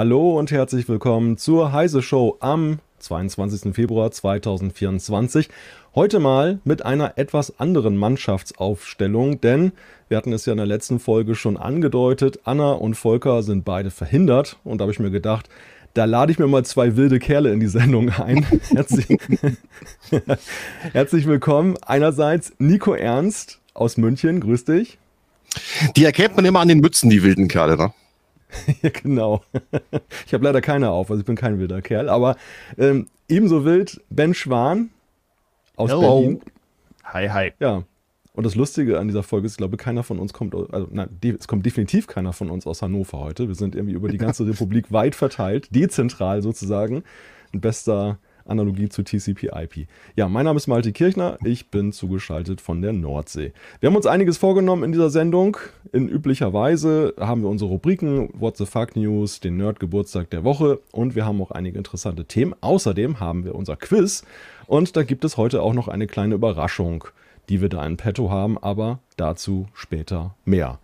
Hallo und herzlich willkommen zur Heise Show am 22. Februar 2024. Heute mal mit einer etwas anderen Mannschaftsaufstellung, denn wir hatten es ja in der letzten Folge schon angedeutet, Anna und Volker sind beide verhindert und da habe ich mir gedacht, da lade ich mir mal zwei wilde Kerle in die Sendung ein. Herzlich, Herzlich willkommen. Einerseits Nico Ernst aus München, grüß dich. Die erkennt man immer an den Mützen, die wilden Kerle, ne? ja, genau. Ich habe leider keine auf, also ich bin kein wilder Kerl. Aber ähm, ebenso wild Ben Schwan aus Hello. Berlin. Hi, hi. Ja. Und das Lustige an dieser Folge ist, ich glaube, keiner von uns kommt, also nein, es kommt definitiv keiner von uns aus Hannover heute. Wir sind irgendwie über die ganze Republik weit verteilt, dezentral sozusagen. Ein bester Analogie zu TCP/IP. Ja, mein Name ist Malte Kirchner, ich bin zugeschaltet von der Nordsee. Wir haben uns einiges vorgenommen in dieser Sendung. In üblicher Weise haben wir unsere Rubriken What the Fuck News, den Nerd-Geburtstag der Woche und wir haben auch einige interessante Themen. Außerdem haben wir unser Quiz und da gibt es heute auch noch eine kleine Überraschung, die wir da in petto haben, aber dazu später mehr.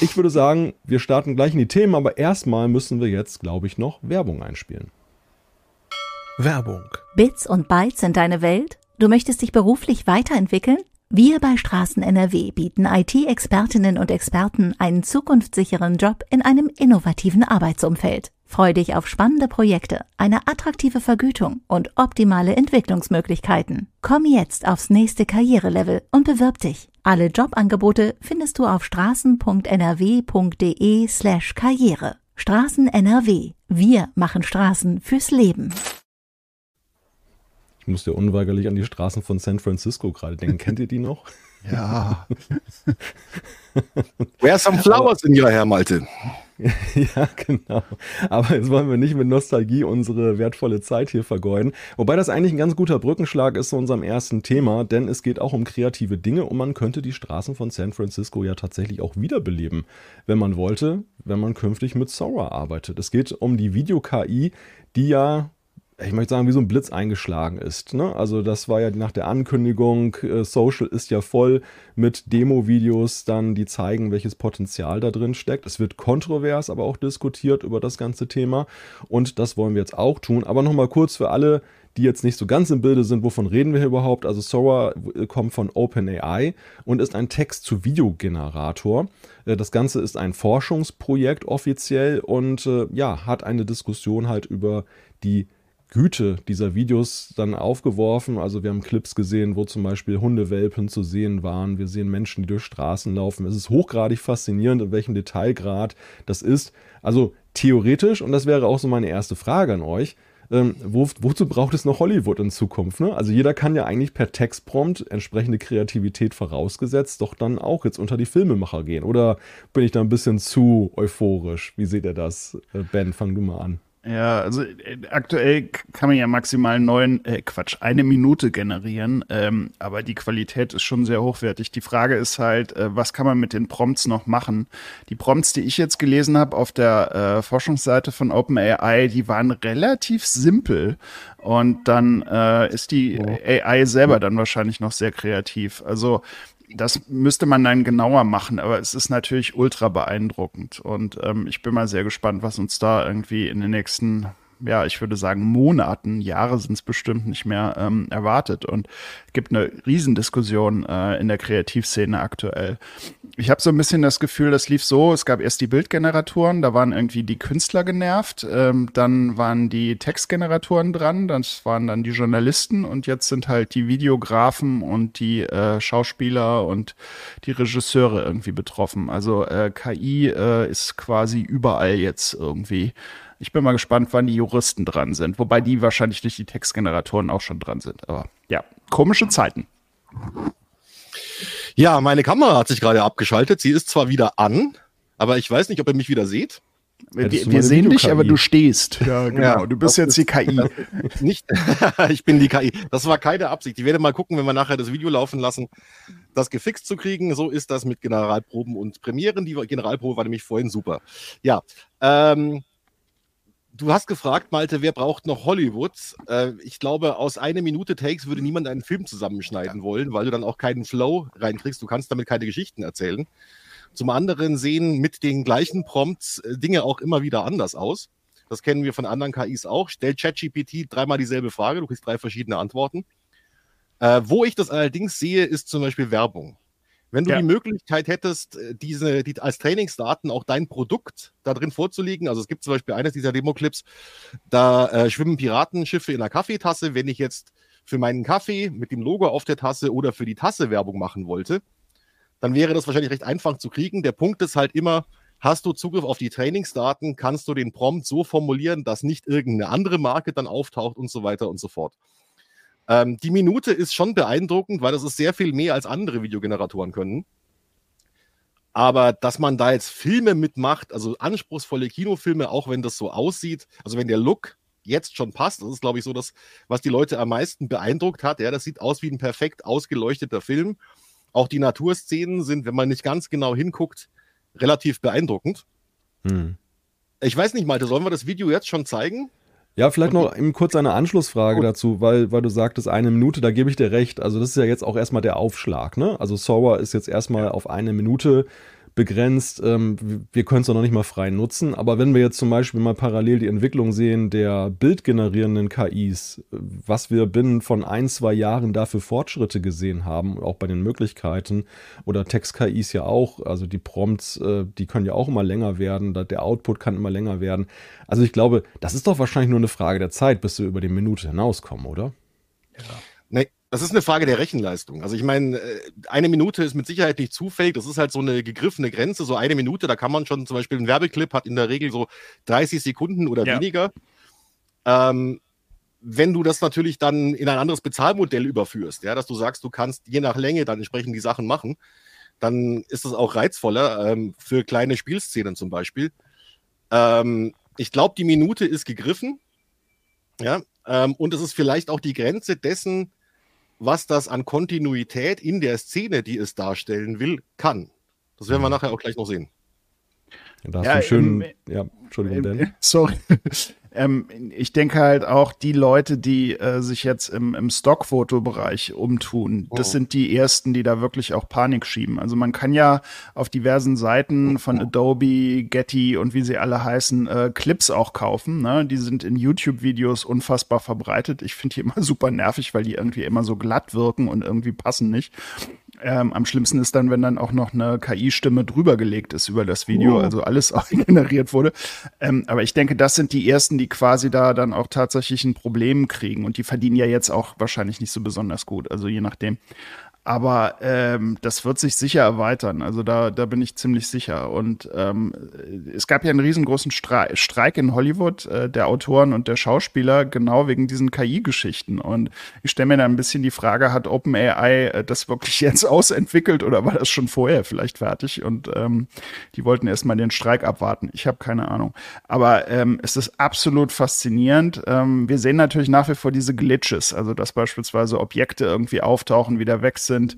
Ich würde sagen, wir starten gleich in die Themen, aber erstmal müssen wir jetzt, glaube ich, noch Werbung einspielen. Werbung. Bits und Bytes sind deine Welt? Du möchtest dich beruflich weiterentwickeln? Wir bei Straßen NRW bieten IT-Expertinnen und Experten einen zukunftssicheren Job in einem innovativen Arbeitsumfeld. Freu dich auf spannende Projekte, eine attraktive Vergütung und optimale Entwicklungsmöglichkeiten. Komm jetzt aufs nächste Karrierelevel und bewirb dich. Alle Jobangebote findest du auf straßen.nrw.de slash Karriere. Straßen NRW. Wir machen Straßen fürs Leben musste unweigerlich an die Straßen von San Francisco gerade denken. Kennt ihr die noch? Ja. Where some flowers in your hair, Malte? ja, genau. Aber jetzt wollen wir nicht mit Nostalgie unsere wertvolle Zeit hier vergeuden. Wobei das eigentlich ein ganz guter Brückenschlag ist zu unserem ersten Thema, denn es geht auch um kreative Dinge und man könnte die Straßen von San Francisco ja tatsächlich auch wiederbeleben, wenn man wollte, wenn man künftig mit Sora arbeitet. Es geht um die Video-KI, die ja ich möchte sagen, wie so ein Blitz eingeschlagen ist. Ne? Also das war ja nach der Ankündigung, äh, Social ist ja voll mit Demo-Videos dann, die zeigen, welches Potenzial da drin steckt. Es wird kontrovers, aber auch diskutiert über das ganze Thema und das wollen wir jetzt auch tun. Aber nochmal kurz für alle, die jetzt nicht so ganz im Bilde sind, wovon reden wir hier überhaupt? Also Sora äh, kommt von OpenAI und ist ein Text-zu-Video-Generator. Äh, das Ganze ist ein Forschungsprojekt offiziell und äh, ja, hat eine Diskussion halt über die Güte dieser Videos dann aufgeworfen. Also wir haben Clips gesehen, wo zum Beispiel Hundewelpen zu sehen waren. Wir sehen Menschen, die durch Straßen laufen. Es ist hochgradig faszinierend, in welchem Detailgrad das ist. Also theoretisch, und das wäre auch so meine erste Frage an euch, ähm, wo, wozu braucht es noch Hollywood in Zukunft? Ne? Also jeder kann ja eigentlich per Textprompt entsprechende Kreativität vorausgesetzt doch dann auch jetzt unter die Filmemacher gehen. Oder bin ich da ein bisschen zu euphorisch? Wie seht ihr das? Äh, ben, fang du mal an. Ja, also äh, aktuell kann man ja maximal neun, äh, Quatsch, eine Minute generieren, ähm, aber die Qualität ist schon sehr hochwertig. Die Frage ist halt, äh, was kann man mit den Prompts noch machen? Die Prompts, die ich jetzt gelesen habe auf der äh, Forschungsseite von OpenAI, die waren relativ simpel und dann äh, ist die oh. AI selber dann wahrscheinlich noch sehr kreativ. Also das müsste man dann genauer machen, aber es ist natürlich ultra beeindruckend. Und ähm, ich bin mal sehr gespannt, was uns da irgendwie in den nächsten ja, ich würde sagen, Monaten, Jahre sind es bestimmt nicht mehr ähm, erwartet. Und es gibt eine Riesendiskussion äh, in der Kreativszene aktuell. Ich habe so ein bisschen das Gefühl, das lief so, es gab erst die Bildgeneratoren, da waren irgendwie die Künstler genervt, ähm, dann waren die Textgeneratoren dran, das waren dann die Journalisten und jetzt sind halt die Videografen und die äh, Schauspieler und die Regisseure irgendwie betroffen. Also äh, KI äh, ist quasi überall jetzt irgendwie. Ich bin mal gespannt, wann die Juristen dran sind. Wobei die wahrscheinlich durch die Textgeneratoren auch schon dran sind. Aber ja, komische Zeiten. Ja, meine Kamera hat sich gerade abgeschaltet. Sie ist zwar wieder an, aber ich weiß nicht, ob ihr mich wieder seht. Wir, wir sehen dich, aber du stehst. Ja, genau. Ja, du bist jetzt die KI. Nicht, ich bin die KI. Das war keine Absicht. Ich werde mal gucken, wenn wir nachher das Video laufen lassen, das gefixt zu kriegen. So ist das mit Generalproben und Premieren. Die Generalprobe war nämlich vorhin super. Ja, ähm, Du hast gefragt, Malte, wer braucht noch Hollywood? Äh, ich glaube, aus einer Minute Takes würde niemand einen Film zusammenschneiden wollen, weil du dann auch keinen Flow reinkriegst. Du kannst damit keine Geschichten erzählen. Zum anderen sehen mit den gleichen Prompts äh, Dinge auch immer wieder anders aus. Das kennen wir von anderen KIs auch. Stell ChatGPT dreimal dieselbe Frage, du kriegst drei verschiedene Antworten. Äh, wo ich das allerdings sehe, ist zum Beispiel Werbung. Wenn du ja. die Möglichkeit hättest, äh, diese die, als Trainingsdaten auch dein Produkt da drin vorzulegen, also es gibt zum Beispiel eines dieser Demo-Clips, da äh, schwimmen Piratenschiffe in einer Kaffeetasse. Wenn ich jetzt für meinen Kaffee mit dem Logo auf der Tasse oder für die Tasse Werbung machen wollte, dann wäre das wahrscheinlich recht einfach zu kriegen. Der Punkt ist halt immer, hast du Zugriff auf die Trainingsdaten, kannst du den Prompt so formulieren, dass nicht irgendeine andere Marke dann auftaucht und so weiter und so fort. Ähm, die Minute ist schon beeindruckend, weil das ist sehr viel mehr als andere Videogeneratoren können. Aber dass man da jetzt Filme mitmacht, also anspruchsvolle Kinofilme, auch wenn das so aussieht, also wenn der Look jetzt schon passt, das ist, glaube ich, so das, was die Leute am meisten beeindruckt hat. Ja, das sieht aus wie ein perfekt ausgeleuchteter Film. Auch die Naturszenen sind, wenn man nicht ganz genau hinguckt, relativ beeindruckend. Hm. Ich weiß nicht, Malte, sollen wir das Video jetzt schon zeigen? Ja, vielleicht noch eben kurz eine Anschlussfrage dazu, weil, weil du sagtest, eine Minute, da gebe ich dir recht. Also das ist ja jetzt auch erstmal der Aufschlag, ne? Also Sora ist jetzt erstmal auf eine Minute begrenzt. Ähm, wir können es noch nicht mal frei nutzen. Aber wenn wir jetzt zum Beispiel mal parallel die Entwicklung sehen der bildgenerierenden KIs, was wir binnen von ein, zwei Jahren dafür Fortschritte gesehen haben, auch bei den Möglichkeiten oder Text-KIs ja auch, also die Prompts, äh, die können ja auch immer länger werden, der Output kann immer länger werden. Also ich glaube, das ist doch wahrscheinlich nur eine Frage der Zeit, bis wir über die Minute hinauskommen, oder? Ja. Nee, das ist eine Frage der Rechenleistung. Also ich meine, äh, eine Minute ist mit Sicherheit nicht zufällig. Das ist halt so eine gegriffene Grenze. So eine Minute, da kann man schon zum Beispiel ein Werbeclip hat in der Regel so 30 Sekunden oder ja. weniger. Ähm, wenn du das natürlich dann in ein anderes Bezahlmodell überführst, ja, dass du sagst, du kannst je nach Länge dann entsprechend die Sachen machen, dann ist das auch reizvoller ähm, für kleine Spielszenen zum Beispiel. Ähm, ich glaube, die Minute ist gegriffen. Ja, ähm, und es ist vielleicht auch die Grenze dessen, was das an Kontinuität in der Szene, die es darstellen will, kann. Das werden wir mhm. nachher auch gleich noch sehen. Da hast ja, du schön, ähm, ja, Entschuldigung, Dan. Sorry. Ähm, ich denke halt auch, die Leute, die äh, sich jetzt im, im Stockfotobereich umtun, oh. das sind die ersten, die da wirklich auch Panik schieben. Also man kann ja auf diversen Seiten von Adobe, Getty und wie sie alle heißen, äh, Clips auch kaufen. Ne? Die sind in YouTube-Videos unfassbar verbreitet. Ich finde die immer super nervig, weil die irgendwie immer so glatt wirken und irgendwie passen nicht. Ähm, am schlimmsten ist dann, wenn dann auch noch eine KI-Stimme drüber gelegt ist über das Video, oh. also alles auch generiert wurde. Ähm, aber ich denke, das sind die ersten, die quasi da dann auch tatsächlich ein Problem kriegen. Und die verdienen ja jetzt auch wahrscheinlich nicht so besonders gut, also je nachdem. Aber ähm, das wird sich sicher erweitern. Also da, da bin ich ziemlich sicher. Und ähm, es gab ja einen riesengroßen Stre Streik in Hollywood äh, der Autoren und der Schauspieler genau wegen diesen KI-Geschichten. Und ich stelle mir da ein bisschen die Frage, hat OpenAI äh, das wirklich jetzt ausentwickelt oder war das schon vorher vielleicht fertig? Und ähm, die wollten erstmal den Streik abwarten. Ich habe keine Ahnung. Aber ähm, es ist absolut faszinierend. Ähm, wir sehen natürlich nach wie vor diese Glitches, also dass beispielsweise Objekte irgendwie auftauchen, wieder weg sind sind.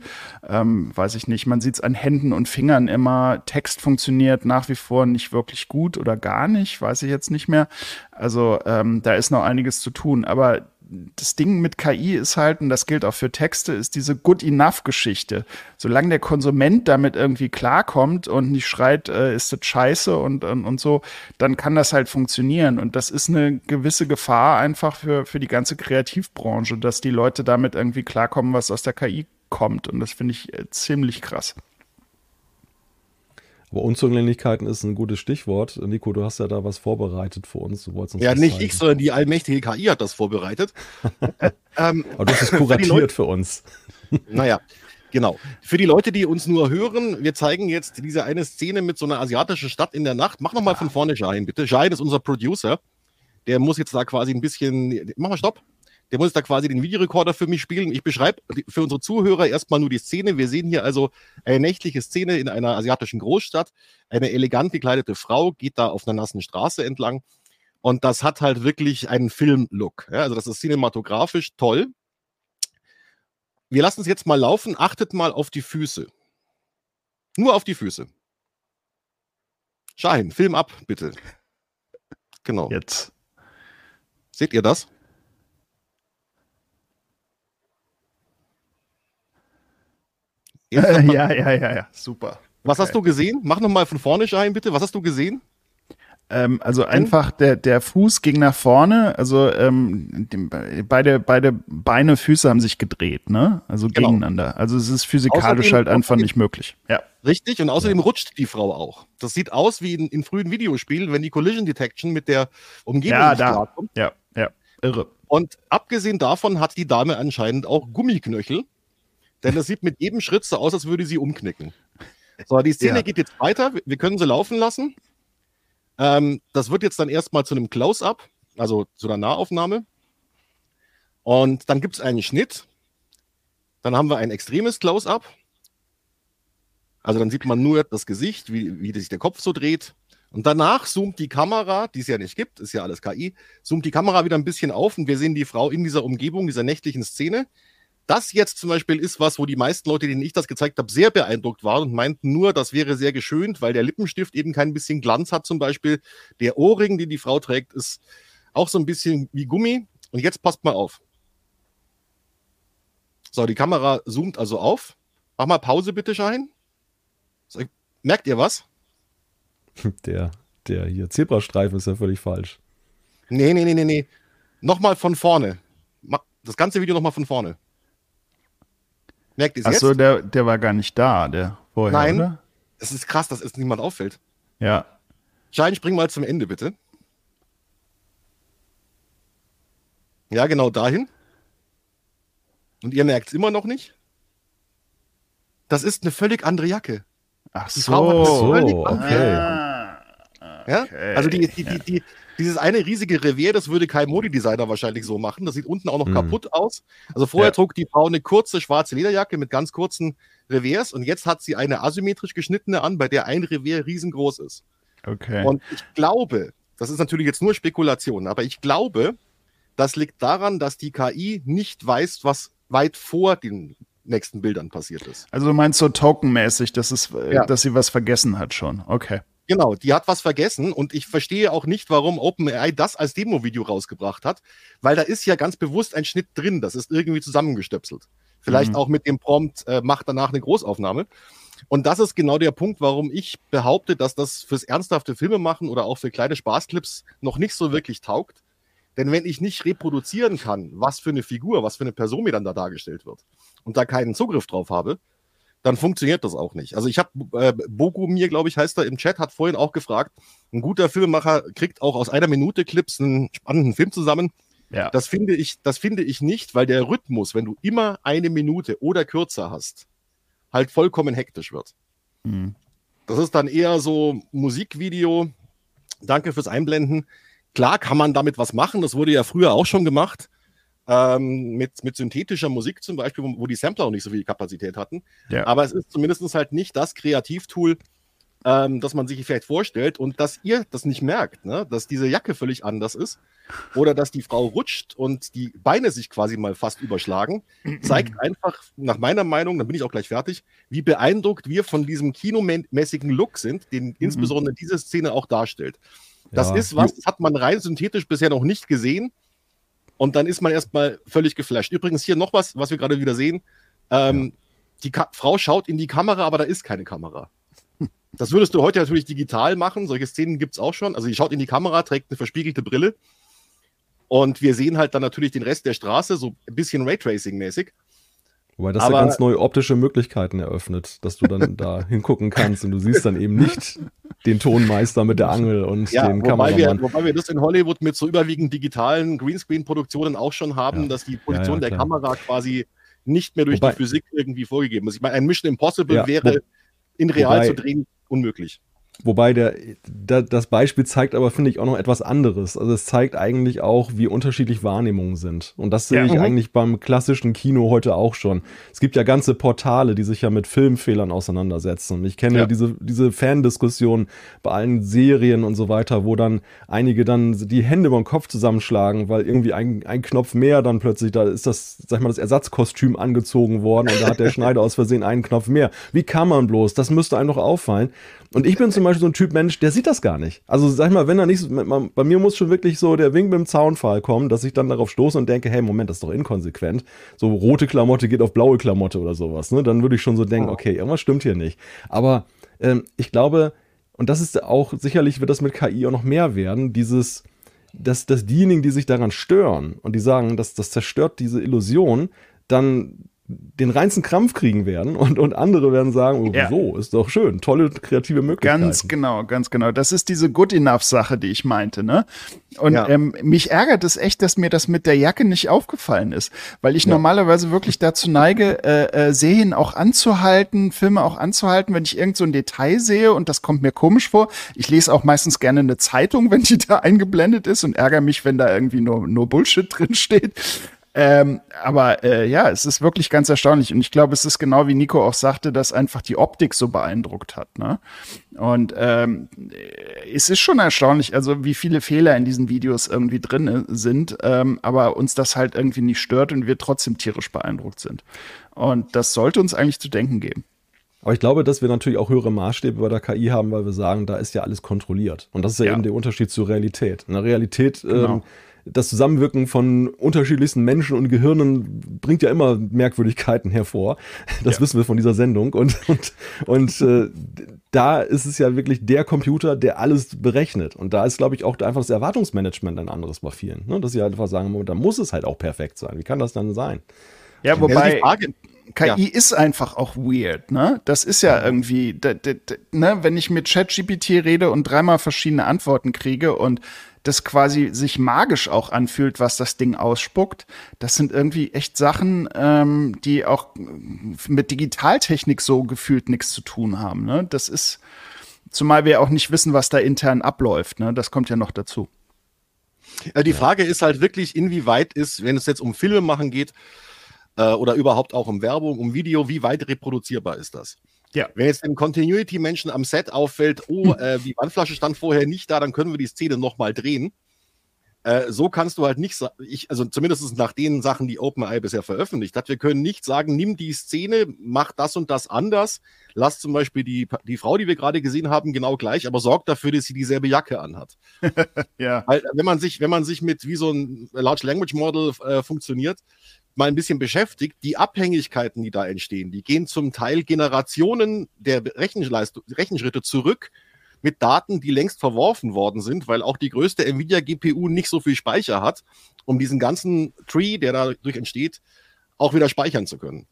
Ähm, weiß ich nicht. Man sieht es an Händen und Fingern immer. Text funktioniert nach wie vor nicht wirklich gut oder gar nicht. Weiß ich jetzt nicht mehr. Also ähm, da ist noch einiges zu tun. Aber das Ding mit KI ist halt, und das gilt auch für Texte, ist diese Good Enough-Geschichte. Solange der Konsument damit irgendwie klarkommt und nicht schreit, äh, ist das scheiße und, und, und so, dann kann das halt funktionieren. Und das ist eine gewisse Gefahr einfach für, für die ganze Kreativbranche, dass die Leute damit irgendwie klarkommen, was aus der KI kommt. Und das finde ich äh, ziemlich krass. Aber Unzulänglichkeiten ist ein gutes Stichwort. Nico, du hast ja da was vorbereitet für uns. Du uns ja, nicht zeigen. ich, sondern die allmächtige KI hat das vorbereitet. ähm, Aber du hast es kuratiert für uns. naja, genau. Für die Leute, die uns nur hören, wir zeigen jetzt diese eine Szene mit so einer asiatischen Stadt in der Nacht. Mach nochmal von vorne Shine, bitte. Shine ist unser Producer. Der muss jetzt da quasi ein bisschen. Mach mal Stopp. Der muss da quasi den Videorekorder für mich spielen. Ich beschreibe für unsere Zuhörer erstmal nur die Szene. Wir sehen hier also eine nächtliche Szene in einer asiatischen Großstadt. Eine elegant gekleidete Frau geht da auf einer nassen Straße entlang. Und das hat halt wirklich einen Film-Look. Ja, also das ist cinematografisch toll. Wir lassen es jetzt mal laufen. Achtet mal auf die Füße. Nur auf die Füße. Schein, Film ab, bitte. Genau. Jetzt. Seht ihr das? ja, ja, ja, ja, super. Was hast du gesehen? Mach nochmal von vorne Schein, bitte. Was hast du gesehen? Ähm, also einfach der, der Fuß ging nach vorne, also ähm, die, beide, beide Beine, Füße haben sich gedreht, ne? Also genau. gegeneinander. Also es ist physikalisch außerdem, halt einfach nicht möglich. Ja. Richtig, und außerdem ja. rutscht die Frau auch. Das sieht aus wie in, in frühen Videospielen, wenn die Collision Detection mit der Umgebung ja, nicht da. klarkommt. Ja, ja, irre. Und abgesehen davon hat die Dame anscheinend auch Gummiknöchel, denn das sieht mit jedem Schritt so aus, als würde sie umknicken. So, die Szene ja. geht jetzt weiter. Wir können sie laufen lassen. Ähm, das wird jetzt dann erstmal zu einem Close-up, also zu einer Nahaufnahme. Und dann gibt es einen Schnitt. Dann haben wir ein extremes Close-up. Also dann sieht man nur das Gesicht, wie, wie sich der Kopf so dreht. Und danach zoomt die Kamera, die es ja nicht gibt, ist ja alles KI, zoomt die Kamera wieder ein bisschen auf und wir sehen die Frau in dieser Umgebung, dieser nächtlichen Szene. Das jetzt zum Beispiel ist was, wo die meisten Leute, denen ich das gezeigt habe, sehr beeindruckt waren und meinten nur, das wäre sehr geschönt, weil der Lippenstift eben kein bisschen Glanz hat zum Beispiel. Der Ohrring, den die Frau trägt, ist auch so ein bisschen wie Gummi. Und jetzt passt mal auf. So, die Kamera zoomt also auf. Mach mal Pause bitte, Schein. So, merkt ihr was? Der, der hier Zebrastreifen ist ja völlig falsch. Nee, nee, nee, nee, nee. Nochmal von vorne. Das ganze Video nochmal von vorne. Merkt ihr es Achso, der, der war gar nicht da, der vorher, Nein, oder? es ist krass, dass es niemand auffällt. Ja. Schein, spring mal zum Ende, bitte. Ja, genau dahin. Und ihr merkt es immer noch nicht? Das ist eine völlig andere Jacke. Ach so, so okay. Ah, okay. Ja? Also die, die, die, die, dieses eine riesige Revier, das würde kein Modidesigner wahrscheinlich so machen. Das sieht unten auch noch mhm. kaputt aus. Also vorher ja. trug die Frau eine kurze schwarze Lederjacke mit ganz kurzen Reviers und jetzt hat sie eine asymmetrisch geschnittene an, bei der ein Revier riesengroß ist. Okay. Und ich glaube, das ist natürlich jetzt nur Spekulation, aber ich glaube, das liegt daran, dass die KI nicht weiß, was weit vor den nächsten Bildern passiert ist. Also du meinst so tokenmäßig, dass es, ja. dass sie was vergessen hat schon. Okay. Genau, die hat was vergessen und ich verstehe auch nicht, warum OpenAI das als Demo-Video rausgebracht hat, weil da ist ja ganz bewusst ein Schnitt drin, das ist irgendwie zusammengestöpselt. Vielleicht mhm. auch mit dem Prompt, äh, macht danach eine Großaufnahme. Und das ist genau der Punkt, warum ich behaupte, dass das fürs ernsthafte Filme machen oder auch für kleine Spaßclips noch nicht so wirklich taugt. Denn wenn ich nicht reproduzieren kann, was für eine Figur, was für eine Person mir dann da dargestellt wird und da keinen Zugriff drauf habe, dann funktioniert das auch nicht. Also ich habe, äh, Bogumir, glaube ich, heißt er im Chat, hat vorhin auch gefragt, ein guter Filmemacher kriegt auch aus einer Minute Clips einen spannenden Film zusammen. Ja. Das finde ich, das finde ich nicht, weil der Rhythmus, wenn du immer eine Minute oder kürzer hast, halt vollkommen hektisch wird. Mhm. Das ist dann eher so Musikvideo. Danke fürs Einblenden. Klar kann man damit was machen. Das wurde ja früher auch schon gemacht ähm, mit, mit synthetischer Musik zum Beispiel, wo, wo, die Sampler auch nicht so viel Kapazität hatten. Ja. Aber es ist zumindest halt nicht das Kreativtool, ähm, das man sich vielleicht vorstellt und dass ihr das nicht merkt, ne? dass diese Jacke völlig anders ist oder dass die Frau rutscht und die Beine sich quasi mal fast überschlagen, zeigt einfach nach meiner Meinung, dann bin ich auch gleich fertig, wie beeindruckt wir von diesem kinomäßigen Look sind, den mhm. insbesondere diese Szene auch darstellt. Das ja. ist was, das hat man rein synthetisch bisher noch nicht gesehen. Und dann ist man erstmal völlig geflasht. Übrigens hier noch was, was wir gerade wieder sehen. Ähm, ja. Die Ka Frau schaut in die Kamera, aber da ist keine Kamera. Das würdest du heute natürlich digital machen. Solche Szenen gibt es auch schon. Also, sie schaut in die Kamera, trägt eine verspiegelte Brille. Und wir sehen halt dann natürlich den Rest der Straße, so ein bisschen Raytracing-mäßig. Wobei das Aber, ja ganz neue optische Möglichkeiten eröffnet, dass du dann da hingucken kannst und du siehst dann eben nicht den Tonmeister mit der Angel und ja, den wobei Kameramann. Wir, wobei wir das in Hollywood mit so überwiegend digitalen Greenscreen-Produktionen auch schon haben, ja. dass die Position ja, der Kamera quasi nicht mehr durch wobei, die Physik irgendwie vorgegeben ist. Ich meine, ein Mission Impossible wäre in real wobei, zu drehen unmöglich. Wobei der, der, das Beispiel zeigt aber, finde ich, auch noch etwas anderes. Also es zeigt eigentlich auch, wie unterschiedlich Wahrnehmungen sind. Und das sehe ja, ich mhm. eigentlich beim klassischen Kino heute auch schon. Es gibt ja ganze Portale, die sich ja mit Filmfehlern auseinandersetzen. Und ich kenne ja. diese, diese Fandiskussion bei allen Serien und so weiter, wo dann einige dann die Hände über den Kopf zusammenschlagen, weil irgendwie ein, ein Knopf mehr dann plötzlich, da ist das, sag ich mal, das Ersatzkostüm angezogen worden und da hat der Schneider aus Versehen einen Knopf mehr. Wie kann man bloß? Das müsste einem doch auffallen. Und ich bin zum Beispiel so ein Typ Mensch, der sieht das gar nicht. Also sag ich mal, wenn er nicht, bei mir muss schon wirklich so der Wink mit dem Zaunfall kommen, dass ich dann darauf stoße und denke, hey, Moment, das ist doch inkonsequent. So rote Klamotte geht auf blaue Klamotte oder sowas. Ne? Dann würde ich schon so denken, okay, irgendwas stimmt hier nicht. Aber ähm, ich glaube, und das ist auch, sicherlich wird das mit KI auch noch mehr werden, dieses, dass, dass diejenigen, die sich daran stören und die sagen, dass das zerstört diese Illusion, dann den reinsten Krampf kriegen werden und, und andere werden sagen, oh, ja. so, ist doch schön, tolle kreative Möglichkeiten. Ganz genau, ganz genau. Das ist diese Good Enough-Sache, die ich meinte, ne? Und ja. ähm, mich ärgert es echt, dass mir das mit der Jacke nicht aufgefallen ist, weil ich ja. normalerweise wirklich dazu neige, äh, äh, Serien auch anzuhalten, Filme auch anzuhalten, wenn ich irgend so ein Detail sehe und das kommt mir komisch vor. Ich lese auch meistens gerne eine Zeitung, wenn die da eingeblendet ist und ärgere mich, wenn da irgendwie nur, nur Bullshit drin steht. Ähm, aber äh, ja, es ist wirklich ganz erstaunlich. Und ich glaube, es ist genau wie Nico auch sagte, dass einfach die Optik so beeindruckt hat. Ne? Und ähm, es ist schon erstaunlich, also wie viele Fehler in diesen Videos irgendwie drin äh, sind, ähm, aber uns das halt irgendwie nicht stört und wir trotzdem tierisch beeindruckt sind. Und das sollte uns eigentlich zu denken geben. Aber ich glaube, dass wir natürlich auch höhere Maßstäbe bei der KI haben, weil wir sagen, da ist ja alles kontrolliert. Und das ist ja, ja. eben der Unterschied zur Realität. In der Realität genau. ähm, das Zusammenwirken von unterschiedlichsten Menschen und Gehirnen bringt ja immer Merkwürdigkeiten hervor. Das ja. wissen wir von dieser Sendung. Und, und, und äh, da ist es ja wirklich der Computer, der alles berechnet. Und da ist, glaube ich, auch einfach das Erwartungsmanagement ein anderes bei vielen. Ne? Dass sie halt einfach sagen, da muss es halt auch perfekt sein. Wie kann das dann sein? Ja, wobei. KI ja. ist einfach auch weird, ne? Das ist ja irgendwie, ne, wenn ich mit ChatGPT rede und dreimal verschiedene Antworten kriege und das quasi sich magisch auch anfühlt, was das Ding ausspuckt. Das sind irgendwie echt Sachen, ähm, die auch mit Digitaltechnik so gefühlt nichts zu tun haben. Ne? Das ist, zumal wir auch nicht wissen, was da intern abläuft. Ne? Das kommt ja noch dazu. Also die Frage ist halt wirklich, inwieweit ist, wenn es jetzt um Filme machen geht äh, oder überhaupt auch um Werbung, um Video, wie weit reproduzierbar ist das? Ja. Wenn jetzt dem Continuity-Menschen am Set auffällt, oh, äh, die Wandflasche stand vorher nicht da, dann können wir die Szene nochmal drehen. Äh, so kannst du halt nicht sagen, also zumindest nach den Sachen, die OpenAI bisher veröffentlicht hat, wir können nicht sagen, nimm die Szene, mach das und das anders, lass zum Beispiel die, die Frau, die wir gerade gesehen haben, genau gleich, aber sorg dafür, dass sie dieselbe Jacke anhat. ja. Weil, wenn man sich, wenn man sich mit wie so ein Large Language Model äh, funktioniert, mal ein bisschen beschäftigt, die Abhängigkeiten, die da entstehen, die gehen zum Teil Generationen der Rechenschritte zurück mit Daten, die längst verworfen worden sind, weil auch die größte Nvidia GPU nicht so viel Speicher hat, um diesen ganzen Tree, der dadurch entsteht, auch wieder speichern zu können.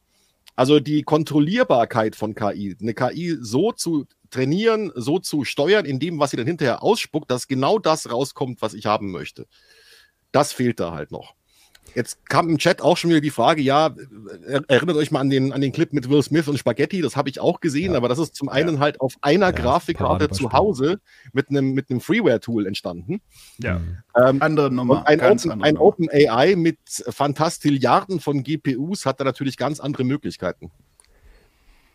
Also die Kontrollierbarkeit von KI, eine KI so zu trainieren, so zu steuern, in dem, was sie dann hinterher ausspuckt, dass genau das rauskommt, was ich haben möchte. Das fehlt da halt noch. Jetzt kam im Chat auch schon wieder die Frage, ja, erinnert euch mal an den, an den Clip mit Will Smith und Spaghetti, das habe ich auch gesehen, ja. aber das ist zum einen ja. halt auf einer ja, Grafikkarte zu Hause mit einem, mit einem Freeware-Tool entstanden. Ja, ähm, andere Nummer. ein, Open, ein Open AI mit Fantastilliarden von GPUs hat da natürlich ganz andere Möglichkeiten.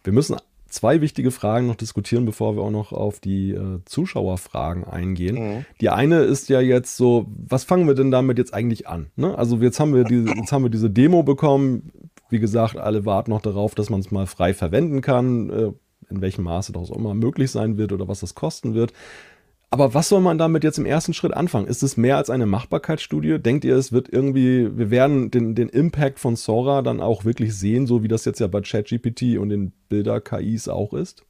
Wir müssen zwei wichtige Fragen noch diskutieren, bevor wir auch noch auf die äh, Zuschauerfragen eingehen. Mhm. Die eine ist ja jetzt so, was fangen wir denn damit jetzt eigentlich an? Ne? Also jetzt haben wir diese, jetzt haben wir diese Demo bekommen. Wie gesagt, alle warten noch darauf, dass man es mal frei verwenden kann, äh, in welchem Maße das auch immer möglich sein wird oder was das kosten wird. Aber was soll man damit jetzt im ersten Schritt anfangen? Ist es mehr als eine Machbarkeitsstudie? Denkt ihr, es wird irgendwie, wir werden den, den Impact von Sora dann auch wirklich sehen, so wie das jetzt ja bei ChatGPT und den Bilder-KIs auch ist?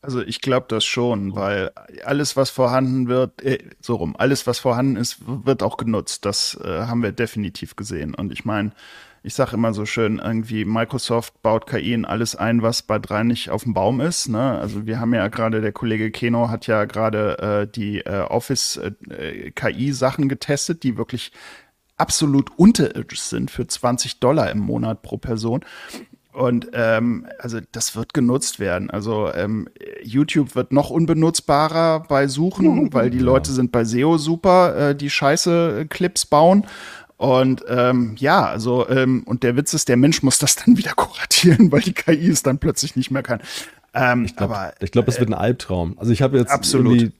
Also ich glaube das schon, weil alles, was vorhanden wird, äh, so rum, alles, was vorhanden ist, wird auch genutzt. Das äh, haben wir definitiv gesehen. Und ich meine, ich sage immer so schön, irgendwie Microsoft baut KI in alles ein, was bei drei nicht auf dem Baum ist. Ne? Also wir haben ja gerade, der Kollege Keno hat ja gerade äh, die äh, Office-KI-Sachen äh, getestet, die wirklich absolut unterirdisch sind für 20 Dollar im Monat pro Person. Und ähm, also das wird genutzt werden. Also ähm, YouTube wird noch unbenutzbarer bei Suchen, weil die Leute sind bei SEO super, äh, die scheiße Clips bauen. Und ähm, ja, also, ähm, und der Witz ist, der Mensch muss das dann wieder kuratieren, weil die KI es dann plötzlich nicht mehr kann. Ähm, ich glaube, glaub, es wird ein äh, Albtraum. Also ich habe jetzt absolut.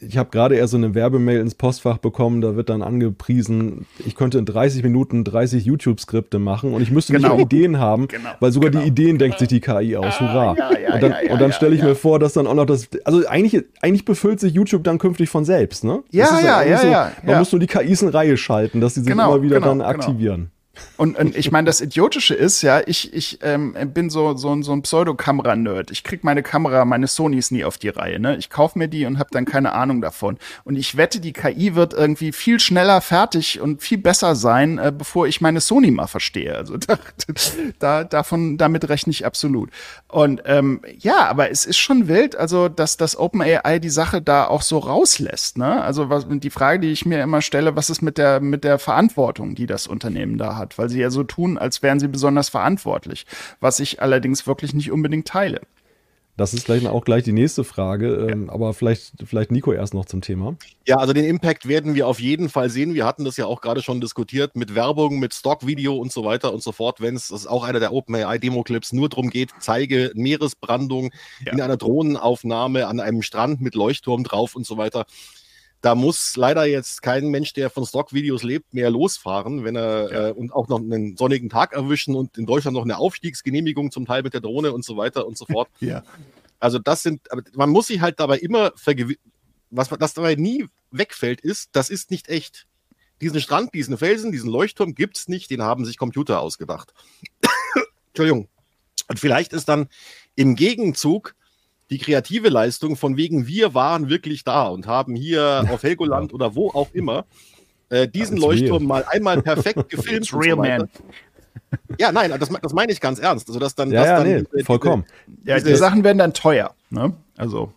Ich habe gerade erst so eine Werbemail ins Postfach bekommen, da wird dann angepriesen, ich könnte in 30 Minuten 30 YouTube-Skripte machen und ich müsste genau. nicht Ideen haben, genau. weil sogar genau. die Ideen denkt sich die KI aus. Hurra. Ja, ja, und dann, ja, dann stelle ich mir vor, dass dann auch noch das, also eigentlich, eigentlich befüllt sich YouTube dann künftig von selbst, ne? Ja, ja, ja, so, ja, Man muss nur die KIs in Reihe schalten, dass sie sich genau, immer wieder genau, dann genau. aktivieren. Und, und ich meine, das Idiotische ist ja, ich, ich ähm, bin so, so, so ein Pseudo-Kamera-Nerd. Ich krieg meine Kamera, meine Sonys nie auf die Reihe. Ne? Ich kaufe mir die und habe dann keine Ahnung davon. Und ich wette, die KI wird irgendwie viel schneller fertig und viel besser sein, äh, bevor ich meine Sony mal verstehe. Also da, da, davon, damit rechne ich absolut. Und ähm, ja, aber es ist schon wild, also dass das OpenAI die Sache da auch so rauslässt. Ne? Also was, die Frage, die ich mir immer stelle, was ist mit der, mit der Verantwortung, die das Unternehmen da hat? Weil weil sie ja so tun, als wären sie besonders verantwortlich, was ich allerdings wirklich nicht unbedingt teile. Das ist vielleicht auch gleich die nächste Frage, ähm, aber vielleicht, vielleicht Nico erst noch zum Thema. Ja, also den Impact werden wir auf jeden Fall sehen. Wir hatten das ja auch gerade schon diskutiert mit Werbung, mit Stockvideo und so weiter und so fort. Wenn es, das ist auch einer der OpenAI-Demo-Clips, nur darum geht, zeige Meeresbrandung ja. in einer Drohnenaufnahme an einem Strand mit Leuchtturm drauf und so weiter da muss leider jetzt kein Mensch, der von Stockvideos lebt, mehr losfahren, wenn er ja. äh, und auch noch einen sonnigen Tag erwischen und in Deutschland noch eine Aufstiegsgenehmigung zum Teil mit der Drohne und so weiter und so fort. ja. Also das sind, man muss sich halt dabei immer vergewissen, was das dabei nie wegfällt, ist, das ist nicht echt. Diesen Strand, diesen Felsen, diesen Leuchtturm gibt's nicht, den haben sich Computer ausgedacht. Entschuldigung. Und vielleicht ist dann im Gegenzug die kreative Leistung von wegen wir waren wirklich da und haben hier auf Helgoland oder wo auch immer äh, diesen Leuchtturm real. mal einmal perfekt gefilmt. real, so man. Ja, nein, das, das meine ich ganz ernst. Also, dass dann, ja, dass ja, dann nee, diese, vollkommen. Diese, ja, die Sachen werden dann teuer. Ne? Also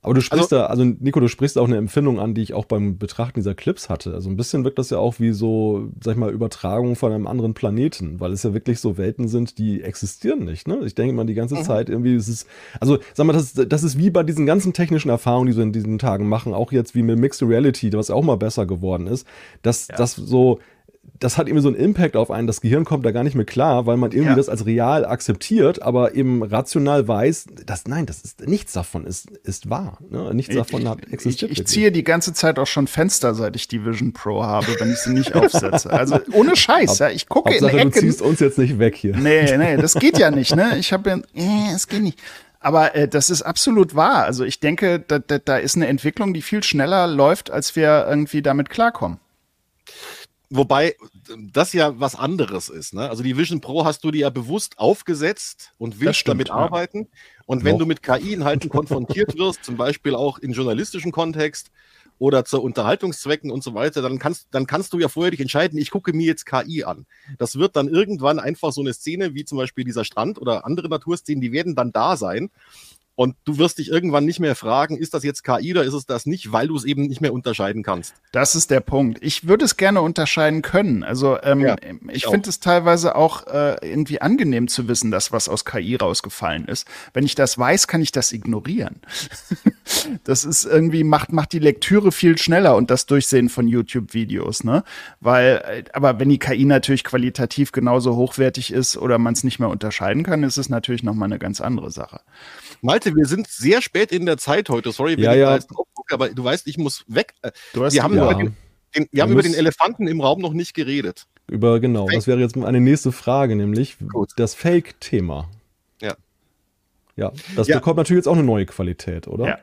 aber du sprichst also, da, also Nico, du sprichst auch eine Empfindung an, die ich auch beim Betrachten dieser Clips hatte. Also ein bisschen wirkt das ja auch wie so, sag ich mal, Übertragung von einem anderen Planeten, weil es ja wirklich so Welten sind, die existieren nicht. Ne? Ich denke mal die ganze mhm. Zeit irgendwie, es ist, also sag mal, das, das ist wie bei diesen ganzen technischen Erfahrungen, die sie in diesen Tagen machen, auch jetzt wie mit Mixed Reality, was auch mal besser geworden ist, dass ja. das so das hat irgendwie so einen Impact auf einen. Das Gehirn kommt da gar nicht mehr klar, weil man irgendwie ja. das als real akzeptiert, aber eben rational weiß, dass nein, das ist nichts davon ist, ist wahr. Ne? Nichts ich, davon hat existiert. Ich, ich ziehe die ganze Zeit auch schon Fenster, seit ich die Vision Pro habe, wenn ich sie nicht aufsetze. Also ohne Scheiß, ja. Ich gucke Hauptsache, in Ecken. Du ziehst uns jetzt nicht weg hier. Nee, nee, das geht ja nicht, ne? Ich habe ja, äh, es geht nicht. Aber äh, das ist absolut wahr. Also ich denke, da, da, da ist eine Entwicklung, die viel schneller läuft, als wir irgendwie damit klarkommen. Wobei das ja was anderes ist. Ne? Also die Vision Pro hast du dir ja bewusst aufgesetzt und willst stimmt, damit ja. arbeiten. Und wenn Noch. du mit KI-Inhalten konfrontiert wirst, zum Beispiel auch in journalistischen Kontext oder zu Unterhaltungszwecken und so weiter, dann kannst, dann kannst du ja vorher dich entscheiden, ich gucke mir jetzt KI an. Das wird dann irgendwann einfach so eine Szene wie zum Beispiel dieser Strand oder andere Naturszenen, die werden dann da sein. Und du wirst dich irgendwann nicht mehr fragen, ist das jetzt KI oder ist es das nicht, weil du es eben nicht mehr unterscheiden kannst. Das ist der Punkt. Ich würde es gerne unterscheiden können. Also ähm, ja, ich, ich finde es teilweise auch äh, irgendwie angenehm zu wissen, dass was aus KI rausgefallen ist. Wenn ich das weiß, kann ich das ignorieren. das ist irgendwie, macht, macht die Lektüre viel schneller und das Durchsehen von YouTube-Videos, ne? Weil, äh, aber wenn die KI natürlich qualitativ genauso hochwertig ist oder man es nicht mehr unterscheiden kann, ist es natürlich nochmal eine ganz andere Sache. Malte, wir sind sehr spät in der Zeit heute. Sorry, wenn ja, ich ja. da gucke, aber du weißt, ich muss weg. Du hast, wir haben, ja. den, den, wir haben über den Elefanten im Raum noch nicht geredet. Über, genau, Fake. das wäre jetzt eine nächste Frage, nämlich Gut. das Fake-Thema. Ja. Ja, das ja. bekommt natürlich jetzt auch eine neue Qualität, oder? Ja.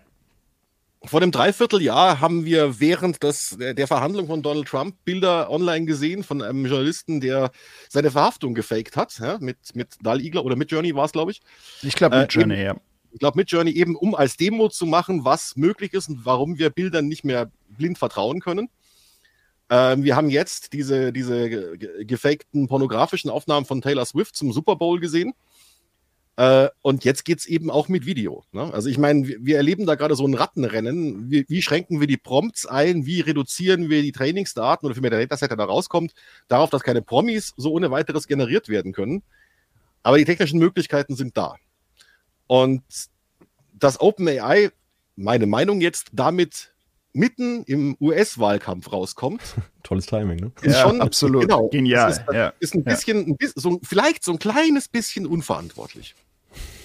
Vor dem Dreivierteljahr haben wir während des, der Verhandlung von Donald Trump Bilder online gesehen von einem Journalisten, der seine Verhaftung gefaked hat, ja, mit, mit Dal Igler oder mit Journey war es, glaube ich. Ich glaube mit äh, Journey, ja ich glaube, mit Journey eben, um als Demo zu machen, was möglich ist und warum wir Bildern nicht mehr blind vertrauen können. Ähm, wir haben jetzt diese, diese gefakten pornografischen Aufnahmen von Taylor Swift zum Super Bowl gesehen. Äh, und jetzt geht es eben auch mit Video. Ne? Also ich meine, wir, wir, erleben da gerade so ein Rattenrennen. Wie, wie, schränken wir die Prompts ein? Wie reduzieren wir die Trainingsdaten oder vielmehr der Dataset, da rauskommt, darauf, dass keine Promis so ohne weiteres generiert werden können? Aber die technischen Möglichkeiten sind da. Und dass OpenAI, meine Meinung jetzt, damit mitten im US-Wahlkampf rauskommt. Tolles Timing, ne? Ist ja, schon, absolut. Genau, Genial. Ist, ja. ist ein bisschen, ja. ein bisschen so, vielleicht so ein kleines bisschen unverantwortlich.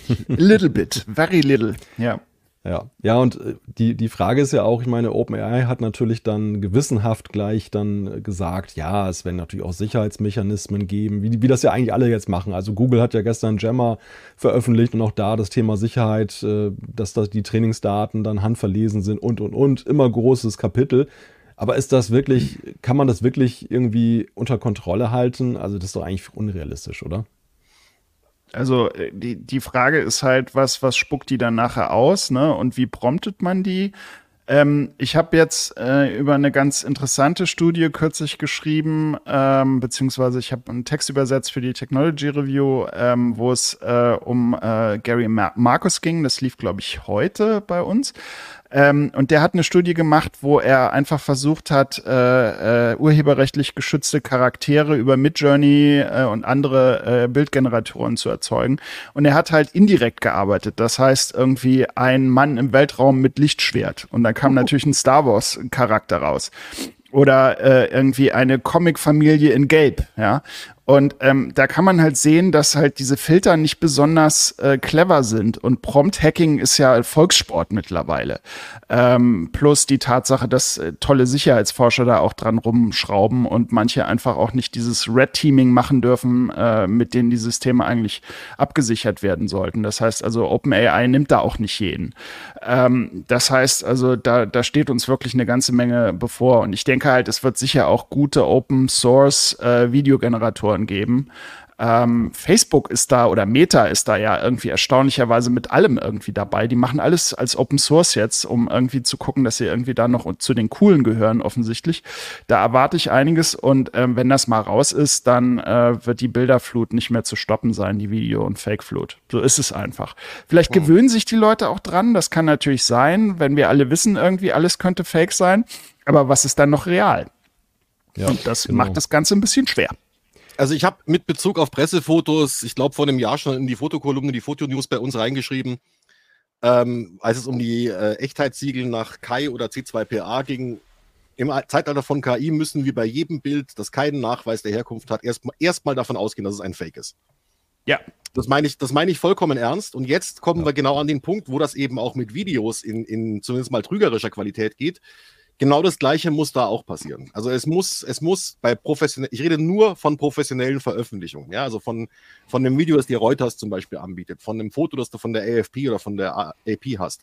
little bit, very little. Ja. Ja, ja, und äh, die, die Frage ist ja auch, ich meine, OpenAI hat natürlich dann gewissenhaft gleich dann äh, gesagt, ja, es werden natürlich auch Sicherheitsmechanismen geben, wie, wie das ja eigentlich alle jetzt machen. Also Google hat ja gestern Gemma veröffentlicht und auch da das Thema Sicherheit, äh, dass da die Trainingsdaten dann handverlesen sind und, und, und, immer großes Kapitel. Aber ist das wirklich, kann man das wirklich irgendwie unter Kontrolle halten? Also das ist doch eigentlich unrealistisch, oder? Also äh, die, die Frage ist halt, was, was spuckt die dann nachher aus, ne? Und wie promptet man die? Ähm, ich habe jetzt äh, über eine ganz interessante Studie kürzlich geschrieben, ähm, beziehungsweise ich habe einen Text übersetzt für die Technology Review, ähm, wo es äh, um äh, Gary Mar Marcus ging. Das lief, glaube ich, heute bei uns. Ähm, und der hat eine Studie gemacht, wo er einfach versucht hat, äh, äh, urheberrechtlich geschützte Charaktere über Midjourney äh, und andere äh, Bildgeneratoren zu erzeugen. Und er hat halt indirekt gearbeitet. Das heißt, irgendwie ein Mann im Weltraum mit Lichtschwert. Und da kam natürlich ein Star Wars-Charakter raus oder äh, irgendwie eine Comic-Familie in Gelb, ja. Und ähm, da kann man halt sehen, dass halt diese Filter nicht besonders äh, clever sind. Und Prompt-Hacking ist ja Volkssport mittlerweile. Ähm, plus die Tatsache, dass äh, tolle Sicherheitsforscher da auch dran rumschrauben und manche einfach auch nicht dieses Red-Teaming machen dürfen, äh, mit denen die Systeme eigentlich abgesichert werden sollten. Das heißt also, OpenAI nimmt da auch nicht jeden. Ähm, das heißt also, da, da steht uns wirklich eine ganze Menge bevor. Und ich denke halt, es wird sicher auch gute Open-Source-Videogeneratoren äh, geben. Ähm, Facebook ist da oder Meta ist da ja irgendwie erstaunlicherweise mit allem irgendwie dabei. Die machen alles als Open Source jetzt, um irgendwie zu gucken, dass sie irgendwie da noch zu den coolen gehören, offensichtlich. Da erwarte ich einiges und ähm, wenn das mal raus ist, dann äh, wird die Bilderflut nicht mehr zu stoppen sein, die Video- und Fake-Flut. So ist es einfach. Vielleicht hm. gewöhnen sich die Leute auch dran, das kann natürlich sein, wenn wir alle wissen, irgendwie alles könnte Fake sein. Aber was ist dann noch real? Ja, und das genau. macht das Ganze ein bisschen schwer. Also ich habe mit Bezug auf Pressefotos, ich glaube vor einem Jahr schon in die Fotokolumne, die Fotonews bei uns reingeschrieben, ähm, als es um die äh, Echtheitssiegel nach KI oder C2PA ging. Im Zeitalter von KI müssen wir bei jedem Bild, das keinen Nachweis der Herkunft hat, erstmal erst davon ausgehen, dass es ein Fake ist. Ja. Das meine ich, das meine ich vollkommen ernst. Und jetzt kommen ja. wir genau an den Punkt, wo das eben auch mit Videos in, in zumindest mal trügerischer Qualität geht genau das Gleiche muss da auch passieren. Also es muss, es muss bei professionellen, ich rede nur von professionellen Veröffentlichungen, ja, also von, von dem Video, das dir Reuters zum Beispiel anbietet, von dem Foto, das du von der AFP oder von der AP hast.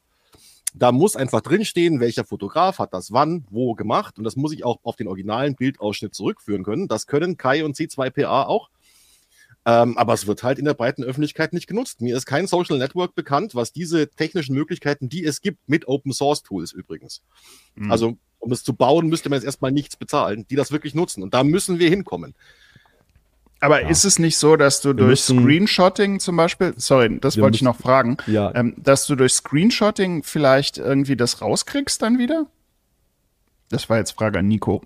Da muss einfach drinstehen, welcher Fotograf hat das wann, wo gemacht und das muss ich auch auf den originalen Bildausschnitt zurückführen können. Das können Kai und C2PA auch. Ähm, aber es wird halt in der breiten Öffentlichkeit nicht genutzt. Mir ist kein Social Network bekannt, was diese technischen Möglichkeiten, die es gibt, mit Open Source Tools übrigens. Mhm. Also um es zu bauen, müsste man jetzt erstmal nichts bezahlen, die das wirklich nutzen. Und da müssen wir hinkommen. Aber ja. ist es nicht so, dass du wir durch Screenshotting zum Beispiel, sorry, das wollte ich noch fragen, ja. ähm, dass du durch Screenshotting vielleicht irgendwie das rauskriegst dann wieder? Das war jetzt Frage an Nico.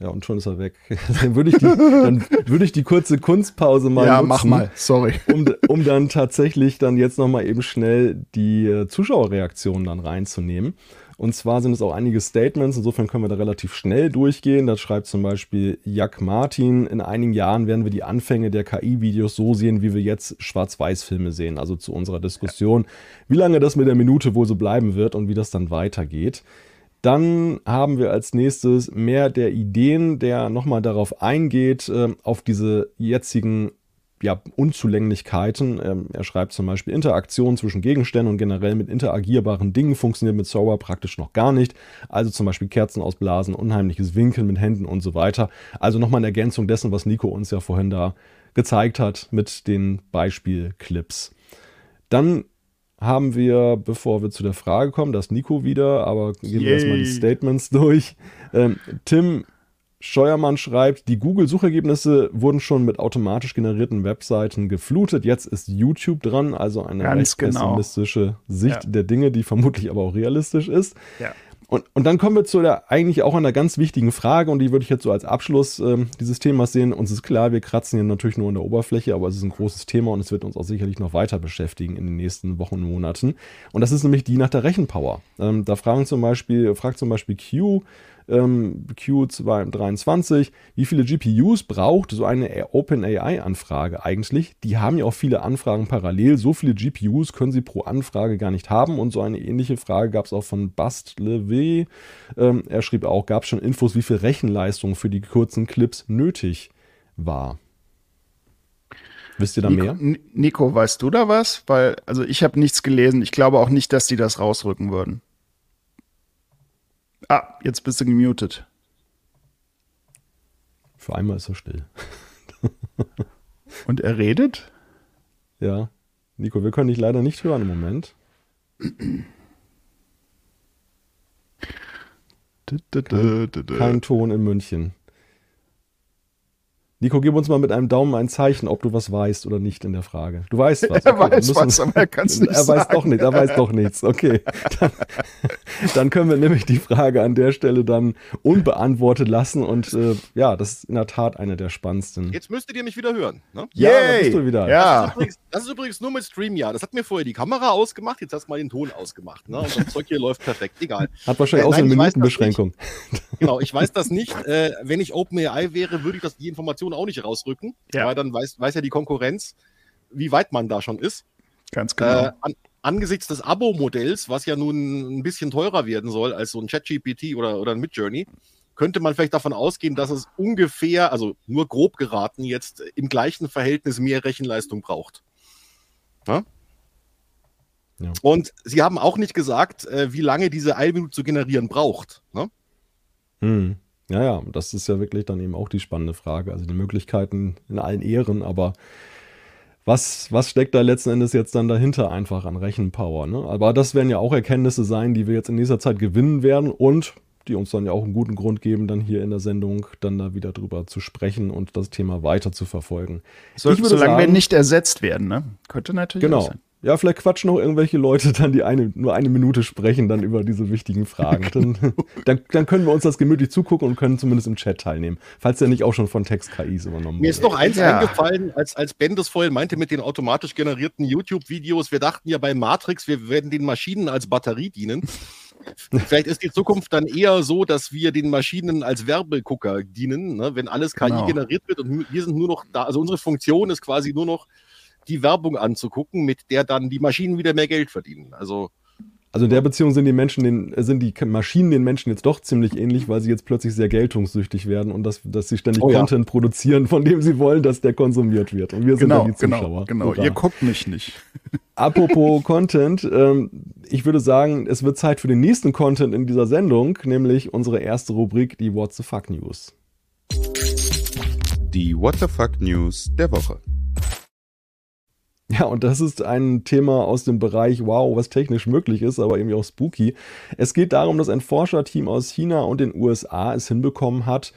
Ja, und schon ist er weg. dann würde ich, die, dann würde ich die kurze Kunstpause mal ja, nutzen. mach mal, sorry. Um, um dann tatsächlich dann jetzt nochmal eben schnell die äh, Zuschauerreaktionen dann reinzunehmen. Und zwar sind es auch einige Statements, insofern können wir da relativ schnell durchgehen. Da schreibt zum Beispiel Jack Martin, in einigen Jahren werden wir die Anfänge der KI-Videos so sehen, wie wir jetzt Schwarz-Weiß-Filme sehen. Also zu unserer Diskussion, wie lange das mit der Minute wohl so bleiben wird und wie das dann weitergeht. Dann haben wir als nächstes mehr der Ideen, der nochmal darauf eingeht, äh, auf diese jetzigen ja, Unzulänglichkeiten. Ähm, er schreibt zum Beispiel, Interaktion zwischen Gegenständen und generell mit interagierbaren Dingen funktioniert mit Sower praktisch noch gar nicht. Also zum Beispiel Kerzen ausblasen, unheimliches Winkeln mit Händen und so weiter. Also nochmal eine Ergänzung dessen, was Nico uns ja vorhin da gezeigt hat mit den Beispielclips. Dann haben wir, bevor wir zu der Frage kommen, das Nico wieder, aber gehen wir erstmal die Statements durch. Ähm, Tim Scheuermann schreibt, die Google-Suchergebnisse wurden schon mit automatisch generierten Webseiten geflutet. Jetzt ist YouTube dran, also eine Ganz genau. pessimistische Sicht ja. der Dinge, die vermutlich aber auch realistisch ist. Ja. Und, und dann kommen wir zu der eigentlich auch einer ganz wichtigen Frage und die würde ich jetzt so als Abschluss äh, dieses Themas sehen. Uns ist klar, wir kratzen hier natürlich nur an der Oberfläche, aber es ist ein großes Thema und es wird uns auch sicherlich noch weiter beschäftigen in den nächsten Wochen und Monaten. Und das ist nämlich die nach der Rechenpower. Ähm, da fragen zum Beispiel, fragt zum Beispiel Q, ähm, Q23, wie viele GPUs braucht so eine OpenAI-Anfrage eigentlich? Die haben ja auch viele Anfragen parallel. So viele GPUs können sie pro Anfrage gar nicht haben. Und so eine ähnliche Frage gab es auch von Bast Levé. Ähm, er schrieb auch, gab es schon Infos, wie viel Rechenleistung für die kurzen Clips nötig war. Wisst ihr da Nico, mehr? Nico, weißt du da was? Weil, also ich habe nichts gelesen. Ich glaube auch nicht, dass die das rausrücken würden. Ah, jetzt bist du gemutet. Für einmal ist er still. Und er redet? Ja. Nico, wir können dich leider nicht hören im Moment. Kein, kein Ton in München. Nico, gib uns mal mit einem Daumen ein Zeichen, ob du was weißt oder nicht in der Frage. Du weißt was. Okay, er weiß was, aber er kann es nicht Er weiß doch nicht, er weiß doch nichts. Okay. Dann, dann, können wir nämlich die Frage an der Stelle dann unbeantwortet lassen und äh, ja, das ist in der Tat eine der spannendsten. Jetzt müsstet ihr mich wieder hören. Ne? Ja, da bist du wieder. Ja. Das ist, übrigens, das ist übrigens nur mit Stream, ja. Das hat mir vorher die Kamera ausgemacht, jetzt hast du mal den Ton ausgemacht. Ne? Und das Zeug hier läuft perfekt. Egal. Hat wahrscheinlich äh, auch so eine Minutenbeschränkung. Genau, ich weiß das nicht. Äh, wenn ich OpenAI wäre, würde ich das die Information auch nicht rausrücken. Ja. Weil dann weiß, weiß ja die Konkurrenz, wie weit man da schon ist. Ganz genau. Äh, an, angesichts des Abo-Modells, was ja nun ein bisschen teurer werden soll als so ein ChatGPT oder, oder ein Midjourney, könnte man vielleicht davon ausgehen, dass es ungefähr, also nur grob geraten, jetzt im gleichen Verhältnis mehr Rechenleistung braucht. Ja? Ja. Und sie haben auch nicht gesagt, äh, wie lange diese Eilminute zu generieren braucht. Ne? Hm. Ja, ja, das ist ja wirklich dann eben auch die spannende Frage. Also die Möglichkeiten in allen Ehren, aber was, was steckt da letzten Endes jetzt dann dahinter einfach an Rechenpower? Ne? Aber das werden ja auch Erkenntnisse sein, die wir jetzt in nächster Zeit gewinnen werden und die uns dann ja auch einen guten Grund geben, dann hier in der Sendung dann da wieder drüber zu sprechen und das Thema weiter zu verfolgen. So, solange sagen, wir nicht ersetzt werden, ne? Könnte natürlich genau. sein. Ja, vielleicht quatschen noch irgendwelche Leute dann, die eine, nur eine Minute sprechen, dann über diese wichtigen Fragen. Dann, dann, dann können wir uns das gemütlich zugucken und können zumindest im Chat teilnehmen, falls der nicht auch schon von Text-KIs übernommen wurde. Mir ist noch eins Ja. eingefallen, als, als Ben das vorhin meinte mit den automatisch generierten YouTube-Videos. Wir dachten ja bei Matrix, wir werden den Maschinen als Batterie dienen. Vielleicht ist die Zukunft dann eher so, dass wir den Maschinen als Werbegucker dienen, ne? wenn alles KI Genau. generiert wird und wir sind nur noch da. Also unsere Funktion ist quasi nur noch die Werbung anzugucken, mit der dann die Maschinen wieder mehr Geld verdienen. Also Also in der Beziehung sind die Menschen den, äh, sind die Maschinen den Menschen jetzt doch ziemlich ähnlich, weil sie jetzt plötzlich sehr geltungssüchtig werden und dass, dass sie ständig Oh ja. Content produzieren, von dem sie wollen, dass der konsumiert wird. Und wir sind Genau, dann die genau, Zuschauer. genau. Hurra. Ihr guckt mich nicht. Apropos Content, ähm, ich würde sagen, es wird Zeit für den nächsten Content in dieser Sendung, nämlich unsere erste Rubrik, die What the Fuck News. Die What the Fuck News der Woche. Ja, und das ist ein Thema aus dem Bereich, wow, was technisch möglich ist, aber irgendwie auch spooky. Es geht darum, dass ein Forscherteam aus China und den USA es hinbekommen hat,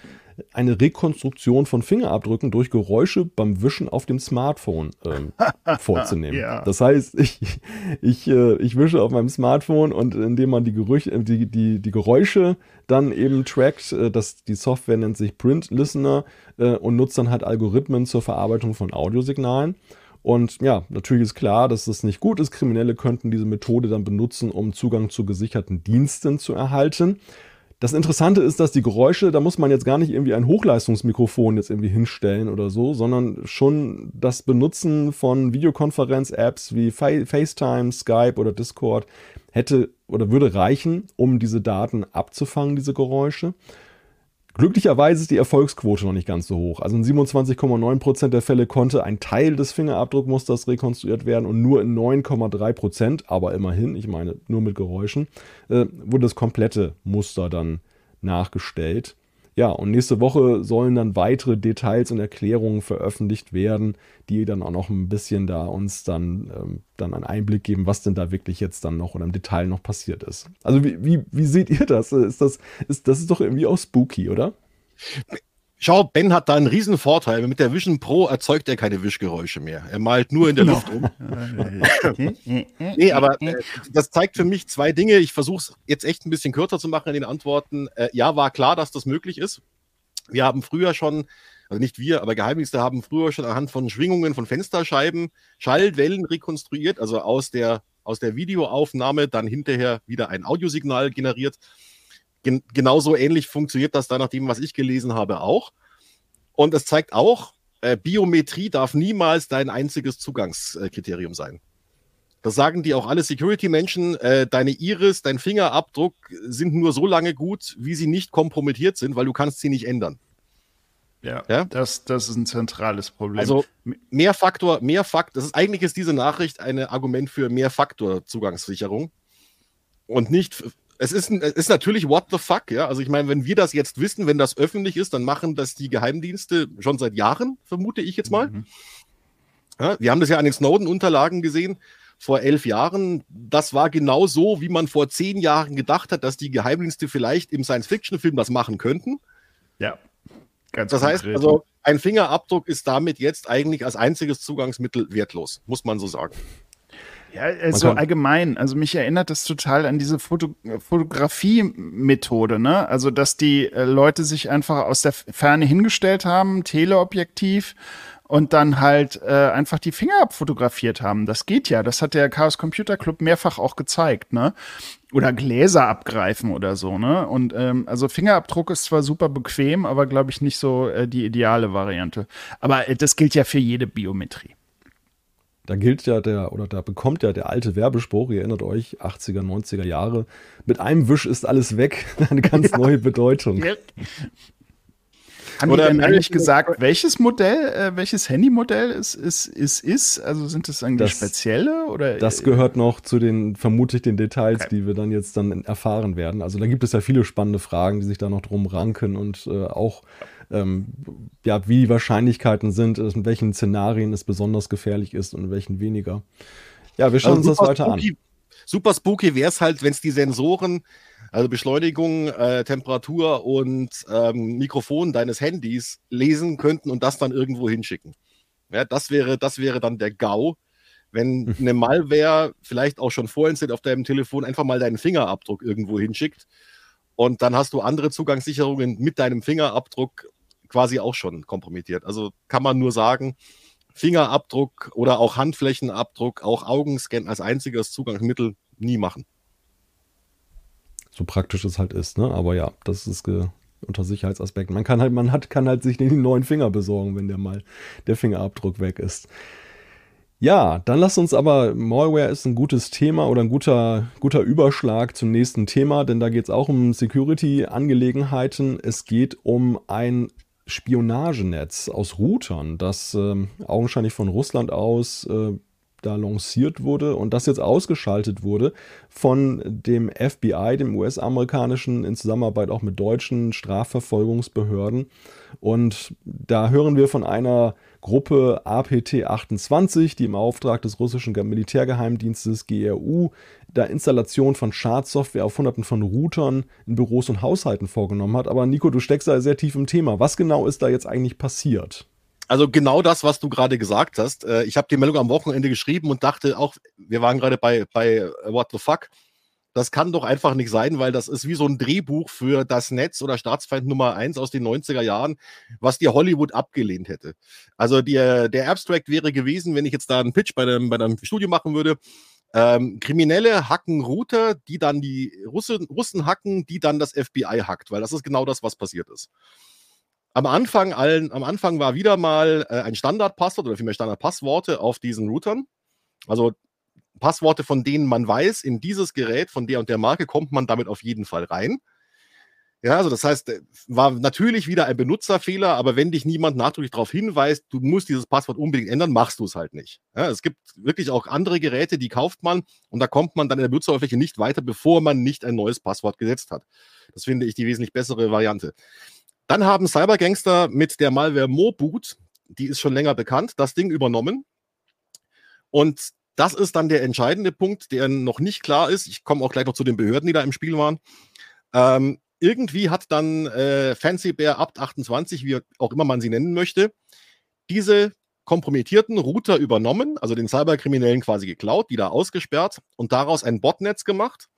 eine Rekonstruktion von Fingerabdrücken durch Geräusche beim Wischen auf dem Smartphone ähm, vorzunehmen. Ja. Das heißt, ich, ich, äh, ich wische auf meinem Smartphone und indem man die, Gerüche, äh, die, die, die Geräusche dann eben trackt, äh, das, die Software nennt sich Print Listener äh, und nutzt dann halt Algorithmen zur Verarbeitung von Audiosignalen. Und ja, natürlich ist klar, dass das nicht gut ist. Kriminelle könnten diese Methode dann benutzen, um Zugang zu gesicherten Diensten zu erhalten. Das Interessante ist, dass die Geräusche, da muss man jetzt gar nicht irgendwie ein Hochleistungsmikrofon jetzt irgendwie hinstellen oder so, sondern schon das Benutzen von Videokonferenz-Apps wie Fa FaceTime, Skype oder Discord hätte oder würde reichen, um diese Daten abzufangen, diese Geräusche. Glücklicherweise ist die Erfolgsquote noch nicht ganz so hoch. Also in 27,9% der Fälle konnte ein Teil des Fingerabdruckmusters rekonstruiert werden und nur in 9,3%, aber immerhin, ich meine nur mit Geräuschen, äh, wurde das komplette Muster dann nachgestellt. Ja, und nächste Woche sollen dann weitere Details und Erklärungen veröffentlicht werden, die dann auch noch ein bisschen da uns dann, ähm, dann einen Einblick geben, was denn da wirklich jetzt dann noch oder im Detail noch passiert ist. Also wie, wie, wie seht ihr das? Ist das, ist, das ist doch irgendwie auch spooky, oder? Schau, Ben hat da einen riesen Vorteil. Mit der Vision Pro erzeugt er keine Wischgeräusche mehr. Er malt nur in der Luft rum. Nee, aber äh, das zeigt für mich zwei Dinge. Ich versuche es jetzt echt ein bisschen kürzer zu machen in den Antworten. Äh, ja, war klar, dass das möglich ist. Wir haben früher schon, also nicht wir, aber Geheimdienste haben früher schon anhand von Schwingungen von Fensterscheiben Schallwellen rekonstruiert, also aus der, aus der Videoaufnahme dann hinterher wieder ein Audiosignal generiert. Gen genauso ähnlich funktioniert das da nach dem, was ich gelesen habe, auch. Und es zeigt auch, äh, Biometrie darf niemals dein einziges Zugangskriterium sein. Das sagen die auch alle Security-Menschen. Äh, deine Iris, dein Fingerabdruck sind nur so lange gut, wie sie nicht kompromittiert sind, weil du kannst sie nicht ändern. Ja, Ja? Das, das ist ein zentrales Problem. Also Mehrfaktor, Mehrfaktor, das ist eigentlich ist diese Nachricht ein Argument für Mehrfaktor-Zugangssicherung und nicht es ist, es ist natürlich what the fuck, ja. Also ich meine, wenn wir das jetzt wissen, wenn das öffentlich ist, dann machen das die Geheimdienste schon seit Jahren, vermute ich jetzt mal. Mhm. Ja, wir haben das ja an den Snowden-Unterlagen gesehen vor elf Jahren. Das war genau so, wie man vor zehn Jahren gedacht hat, dass die Geheimdienste vielleicht im Science-Fiction-Film das machen könnten. Ja. Ganz das konkret. heißt also, ein Fingerabdruck ist damit jetzt eigentlich als einziges Zugangsmittel wertlos, muss man so sagen. Ja, also allgemein. Also mich erinnert das total an diese Foto Fotografie-Methode, ne? Also, dass die äh, Leute sich einfach aus der Ferne hingestellt haben, Teleobjektiv und dann halt äh, einfach die Finger abfotografiert haben. Das geht ja. Das hat der Chaos Computer Club mehrfach auch gezeigt, ne? Oder Gläser abgreifen oder so, ne? Und ähm, also Fingerabdruck ist zwar super bequem, aber glaube ich nicht so äh, die ideale Variante. Aber äh, das gilt ja für jede Biometrie. Da gilt ja der, oder da bekommt ja der alte Werbespruch, ihr erinnert euch, 80er, 90er Jahre, mit einem Wisch ist alles weg, eine ganz ja. neue Bedeutung. Ja. Haben Oder die denn eigentlich gesagt, welches Modell, äh, welches Handymodell es ist, ist, ist? Also sind das eigentlich das, spezielle? Oder? Das gehört noch zu den, vermutlich den Details, okay. die wir dann jetzt dann erfahren werden. Also da gibt es ja viele spannende Fragen, die sich da noch drum ranken und äh, auch ähm, ja, wie die Wahrscheinlichkeiten sind, in welchen Szenarien es besonders gefährlich ist und in welchen weniger. Ja, wir schauen also uns das weiter spooky, an. Super spooky wäre es halt, wenn es die Sensoren, also Beschleunigung, äh, Temperatur und ähm, Mikrofon deines Handys lesen könnten und das dann irgendwo hinschicken. Ja, das wäre, das wäre dann der GAU, wenn eine Malware vielleicht auch schon vorinstalliert auf deinem Telefon einfach mal deinen Fingerabdruck irgendwo hinschickt und dann hast du andere Zugangssicherungen mit deinem Fingerabdruck quasi auch schon kompromittiert. Also kann man nur sagen, Fingerabdruck oder auch Handflächenabdruck, auch Augenscan als einziges Zugangsmittel nie machen. So praktisch es halt ist, ne? Aber ja, das ist unter Sicherheitsaspekten. Man kann halt, man hat, kann halt sich den neuen Finger besorgen, wenn der mal der Fingerabdruck weg ist. Ja, dann lasst uns aber, Malware ist ein gutes Thema oder ein guter, guter Überschlag zum nächsten Thema, denn da geht es auch um Security-Angelegenheiten. Es geht um ein Spionagenetz aus Routern, das äh, augenscheinlich von Russland aus äh, da lanciert wurde und das jetzt ausgeschaltet wurde von dem FBI, dem US-amerikanischen, in Zusammenarbeit auch mit deutschen Strafverfolgungsbehörden. Und da hören wir von einer Gruppe APT 28, die im Auftrag des russischen Militärgeheimdienstes GRU da Installation von Schadsoftware auf hunderten von Routern in Büros und Haushalten vorgenommen hat. Aber Nico, du steckst da sehr tief im Thema. Was genau ist da jetzt eigentlich passiert? Also genau das, was du gerade gesagt hast. Äh, ich habe die Meldung am Wochenende geschrieben und dachte auch, wir waren gerade bei, bei What the Fuck. Das kann doch einfach nicht sein, weil das ist wie so ein Drehbuch für das Netz oder Staatsfeind Nummer 1 aus den 90er Jahren, was dir Hollywood abgelehnt hätte. Also der, der Abstract wäre gewesen, wenn ich jetzt da einen Pitch bei einem, bei einem Studio machen würde, ähm, Kriminelle hacken Router, die dann die Russen, Russen hacken, die dann das FBI hackt, weil das ist genau das, was passiert ist. Am Anfang, allen, am Anfang war wieder mal äh, ein Standardpasswort oder vielmehr Standardpassworte auf diesen Routern. Also Passworte, von denen man weiß, in dieses Gerät von der und der Marke kommt man damit auf jeden Fall rein. Ja, also das heißt, äh, war natürlich wieder ein Benutzerfehler, aber wenn dich niemand nachdrücklich darauf hinweist, du musst dieses Passwort unbedingt ändern, machst du es halt nicht. Ja, es gibt wirklich auch andere Geräte, die kauft man und da kommt man dann in der Benutzeroberfläche nicht weiter, bevor man nicht ein neues Passwort gesetzt hat. Das finde ich die wesentlich bessere Variante. Dann haben Cybergangster mit der Malware Moboot, die ist schon länger bekannt, das Ding übernommen. Und das ist dann der entscheidende Punkt, der noch nicht klar ist. Ich komme auch gleich noch zu den Behörden, die da im Spiel waren. Ähm, irgendwie hat dann äh, Fancy Bear Abt 28, wie auch immer man sie nennen möchte, diese kompromittierten Router übernommen, also den Cyberkriminellen quasi geklaut, die da ausgesperrt und daraus ein Botnetz gemacht,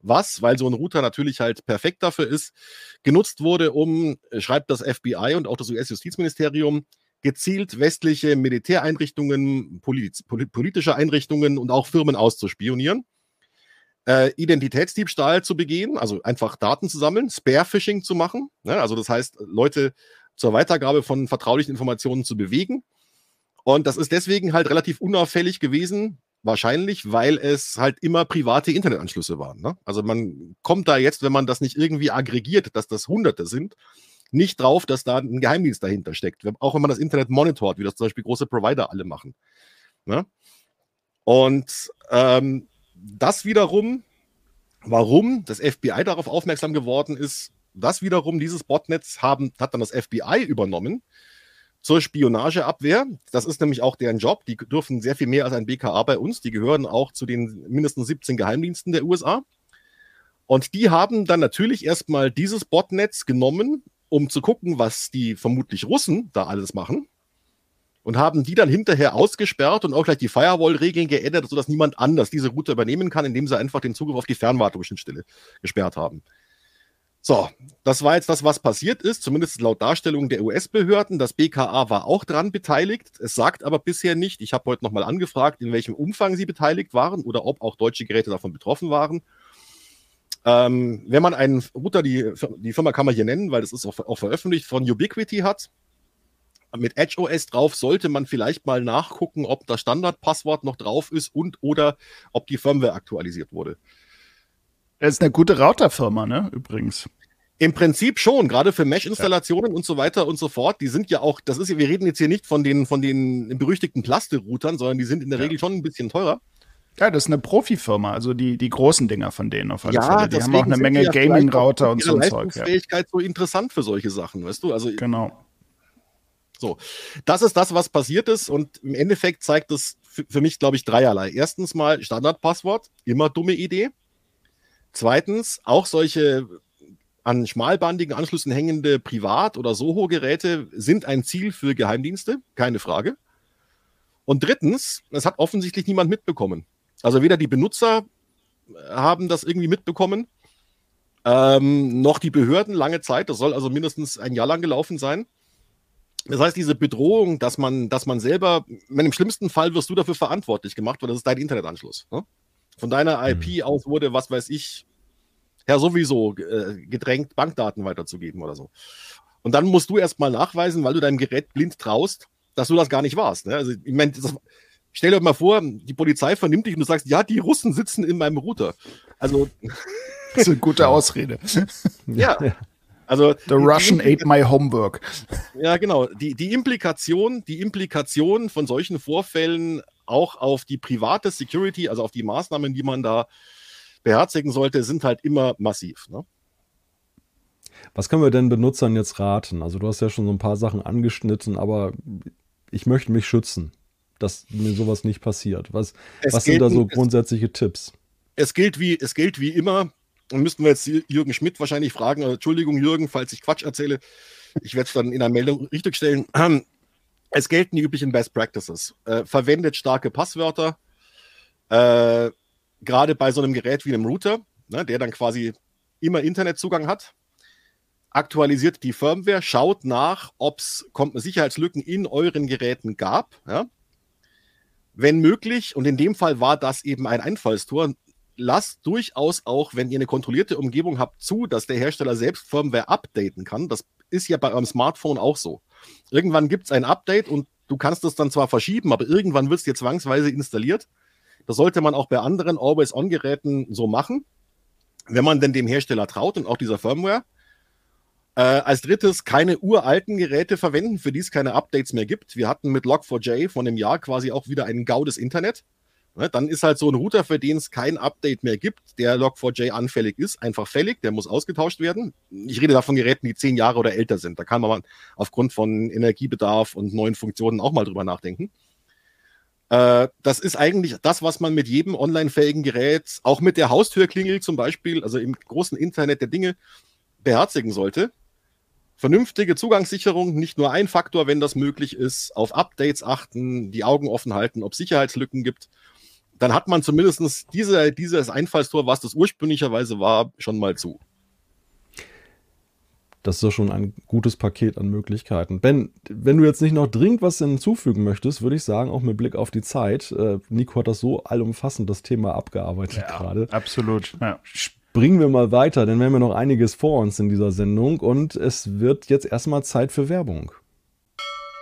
was, weil so ein Router natürlich halt perfekt dafür ist, genutzt wurde, um, äh, schreibt das FBI und auch das US-Justizministerium, gezielt westliche Militäreinrichtungen, polit politische Einrichtungen und auch Firmen auszuspionieren, äh, Identitätsdiebstahl zu begehen, also einfach Daten zu sammeln, Spare-Phishing zu machen, ne? also das heißt, Leute zur Weitergabe von vertraulichen Informationen zu bewegen. Und das ist deswegen halt relativ unauffällig gewesen, wahrscheinlich, weil es halt immer private Internetanschlüsse waren. Ne? Also man kommt da jetzt, wenn man das nicht irgendwie aggregiert, dass das Hunderte sind, nicht drauf, dass da ein Geheimdienst dahinter steckt. Auch wenn man das Internet monitort, wie das zum Beispiel große Provider alle machen. Ne? Und ähm, das wiederum Warum das FBI darauf aufmerksam geworden ist, das wiederum, dieses Botnetz haben, hat dann das FBI übernommen zur Spionageabwehr. Das ist nämlich auch deren Job. Die dürfen sehr viel mehr als ein BKA bei uns. Die gehören auch zu den mindestens 17 Geheimdiensten der USA. Und die haben dann natürlich erstmal dieses Botnetz genommen, um zu gucken, was die vermutlich Russen da alles machen. Und haben die dann hinterher ausgesperrt und auch gleich die Firewall-Regeln geändert, sodass niemand anders diese Route übernehmen kann, indem sie einfach den Zugriff auf die Fernwartungsschnittstelle gesperrt haben. So, das war jetzt das, was passiert ist, zumindest laut Darstellung der US-Behörden. Das BKA war auch dran beteiligt. Es sagt aber bisher nicht, ich habe heute nochmal angefragt, in welchem Umfang sie beteiligt waren oder ob auch deutsche Geräte davon betroffen waren. Ähm, wenn man einen Router, die, die Firma kann man hier nennen, weil das ist auch, auch veröffentlicht, von Ubiquity hat, mit Edge OS drauf, sollte man vielleicht mal nachgucken, ob das Standardpasswort noch drauf ist und oder ob die Firmware aktualisiert wurde. Das ist eine gute Routerfirma, ne? Übrigens. Im Prinzip schon, gerade für Mesh-Installationen ja. und so weiter und so fort. Die sind ja auch, das ist ja, wir reden jetzt hier nicht von den, von den berüchtigten Plaste-Routern, sondern die sind in der ja. Regel schon ein bisschen teurer. Ja, das ist eine Profifirma, also die, die großen Dinger von denen auf alle ja, Fälle. Die haben auch eine Menge Gaming-Router und so ein Zeug. Ja. Fähigkeit so interessant für solche Sachen, weißt du? Also, genau. So, das ist das, was passiert ist und im Endeffekt zeigt es für, für mich, glaube ich, dreierlei. Erstens mal Standardpasswort, immer dumme Idee. Zweitens, auch solche an schmalbandigen Anschlüssen hängende Privat- oder Soho-Geräte sind ein Ziel für Geheimdienste, keine Frage. Und drittens, es hat offensichtlich niemand mitbekommen. Also weder die Benutzer haben das irgendwie mitbekommen, ähm, noch die Behörden lange Zeit. Das soll also mindestens ein Jahr lang gelaufen sein. Das heißt, diese Bedrohung, dass man, dass man selber, im schlimmsten Fall wirst du dafür verantwortlich gemacht, weil das ist dein Internetanschluss. Ne? Von deiner IP mhm. aus wurde, was weiß ich, ja sowieso äh, gedrängt, Bankdaten weiterzugeben oder so. Und dann musst du erstmal nachweisen, weil du deinem Gerät blind traust, dass du das gar nicht warst. Ne? Also, ich meine, stell dir mal vor, die Polizei vernimmt dich und du sagst, ja, die Russen sitzen in meinem Router. Also. Das ist eine gute Ausrede. ja. Also The Russian ate my homework. Ja, genau. Die, die Implikation, die Implikation von solchen Vorfällen auch auf die private Security, also auf die Maßnahmen, die man da beherzigen sollte, sind halt immer massiv. Ne? Was können wir denn Benutzern jetzt raten? Also du hast ja schon so ein paar Sachen angeschnitten, aber ich möchte mich schützen, dass mir sowas nicht passiert. Was, was sind da so grundsätzliche es, Tipps? Es gilt wie, es gilt wie immer, dann müssten wir jetzt Jürgen Schmidt wahrscheinlich fragen, Entschuldigung Jürgen, falls ich Quatsch erzähle, ich werde es dann in einer Meldung richtig stellen. Es gelten die üblichen Best Practices. Äh, verwendet starke Passwörter, äh, gerade bei so einem Gerät wie einem Router, ne, der dann quasi immer Internetzugang hat. Aktualisiert die Firmware, schaut nach, ob es Sicherheitslücken in euren Geräten gab. Ja. Wenn möglich, und in dem Fall war das eben ein Einfallstor, lasst durchaus auch, wenn ihr eine kontrollierte Umgebung habt, zu, dass der Hersteller selbst Firmware updaten kann. Das ist ja bei eurem Smartphone auch so. Irgendwann gibt es ein Update und du kannst es dann zwar verschieben, aber irgendwann wird es dir zwangsweise installiert. Das sollte man auch bei anderen Always-On-Geräten so machen, wenn man denn dem Hersteller traut und auch dieser Firmware. Äh, als drittes, keine uralten Geräte verwenden, für die es keine Updates mehr gibt. Wir hatten mit Log4j von einem Jahr quasi auch wieder einen Gau des Internet. Ne, dann ist halt so ein Router, für den es kein Update mehr gibt, der Log4j anfällig ist, einfach fällig, der muss ausgetauscht werden. Ich rede da von Geräten, die zehn Jahre oder älter sind. Da kann man aufgrund von Energiebedarf und neuen Funktionen auch mal drüber nachdenken. Äh, das ist eigentlich das, was man mit jedem online-fähigen Gerät, auch mit der Haustürklingel zum Beispiel, also im großen Internet der Dinge, beherzigen sollte. Vernünftige Zugangssicherung, nicht nur ein Faktor, wenn das möglich ist, auf Updates achten, die Augen offen halten, ob Sicherheitslücken gibt. Dann hat man zumindest diese, dieses Einfallstor, was das ursprünglicherweise war, schon mal zu das ist doch schon ein gutes Paket an Möglichkeiten. Ben, wenn du jetzt nicht noch dringend was hinzufügen möchtest, würde ich sagen, auch mit Blick auf die Zeit, äh, Nico hat das so allumfassend das Thema abgearbeitet ja, gerade. Absolut. Ja. Springen wir mal weiter, denn wir haben ja noch einiges vor uns in dieser Sendung und es wird jetzt erstmal Zeit für Werbung.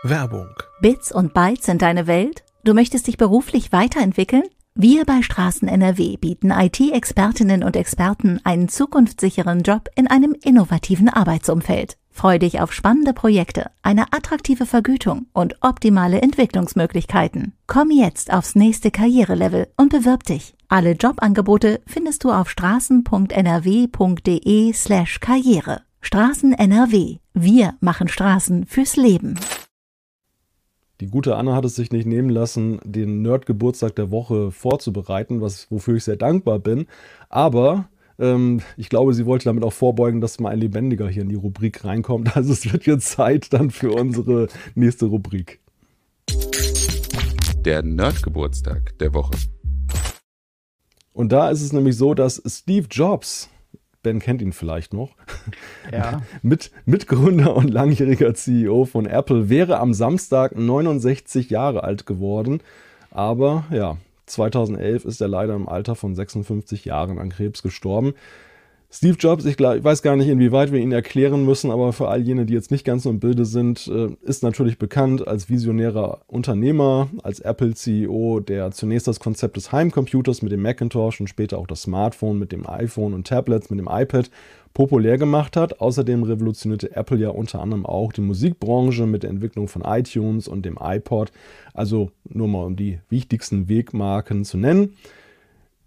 Werbung. Bits und Bytes sind deine Welt? Du möchtest dich beruflich weiterentwickeln? Wir bei Straßen NRW bieten IT-Expertinnen und Experten einen zukunftssicheren Job in einem innovativen Arbeitsumfeld. Freu dich auf spannende Projekte, eine attraktive Vergütung und optimale Entwicklungsmöglichkeiten. Komm jetzt aufs nächste Karrierelevel und bewirb dich. Alle Jobangebote findest du auf straßen.nrw.de slash karriere. Straßen NRW. Wir machen Straßen fürs Leben. Die gute Anna hat es sich nicht nehmen lassen, den Nerd-Geburtstag der Woche vorzubereiten, was, wofür ich sehr dankbar bin. Aber ähm, ich glaube, sie wollte damit auch vorbeugen, dass mal ein Lebendiger hier in die Rubrik reinkommt. Also es wird jetzt Zeit dann für unsere nächste Rubrik. Der Nerd-Geburtstag der Woche. Und da ist es nämlich so, dass Steve Jobs, Ben kennt ihn vielleicht noch, ja. Mit, Mitgründer und langjähriger CEO von Apple, wäre am Samstag 69 Jahre alt geworden. Aber ja, 2011 ist er leider im Alter von 56 Jahren an Krebs gestorben. Steve Jobs, ich, glaub, ich, weiß gar nicht, inwieweit wir ihn erklären müssen, aber für all jene, die jetzt nicht ganz so im Bilde sind, äh, ist natürlich bekannt als visionärer Unternehmer, als Apple-CEO, der zunächst das Konzept des Heimcomputers mit dem Macintosh und später auch das Smartphone mit dem iPhone und Tablets mit dem iPad populär gemacht hat. Außerdem revolutionierte Apple ja unter anderem auch die Musikbranche mit der Entwicklung von iTunes und dem iPod. Also nur mal um die wichtigsten Wegmarken zu nennen.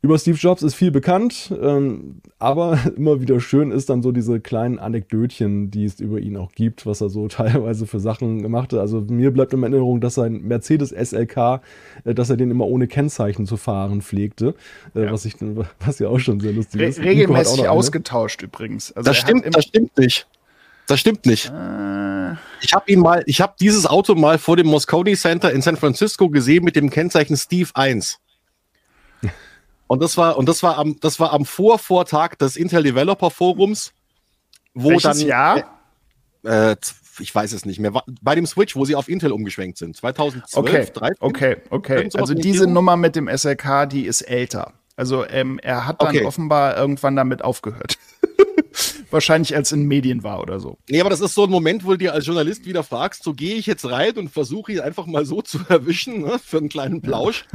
Über Steve Jobs ist viel bekannt, ähm, aber immer wieder schön ist dann so diese kleinen Anekdötchen, die es über ihn auch gibt, was er so teilweise für Sachen gemacht hat. Also mir bleibt in Erinnerung, dass sein Mercedes SLK, äh, dass er den immer ohne Kennzeichen zu fahren pflegte, äh, ja. was, ich, was ja auch schon sehr lustig Re ist. Regelmäßig ausgetauscht übrigens. Also das stimmt, das stimmt nicht. Das stimmt nicht. Äh. Ich habe ihn mal, ich habe dieses Auto mal vor dem Moscone Center in San Francisco gesehen mit dem Kennzeichen Steve 1. Und das war, und das war am, das war am Vorvortag des Intel Developer Forums, wo Welches dann. Jahr? Äh, ich weiß es nicht mehr. Bei dem Switch, wo sie auf Intel umgeschwenkt sind. 2012, okay. 13. Okay, okay. Also diese Nummer mit dem SLK, die ist älter. Also ähm, er hat dann okay. offenbar irgendwann damit aufgehört. Wahrscheinlich als in Medien war oder so. Nee, aber das ist so ein Moment, wo du dir als Journalist wieder fragst, so gehe ich jetzt rein und versuche ihn einfach mal so zu erwischen, ne, für einen kleinen Plausch.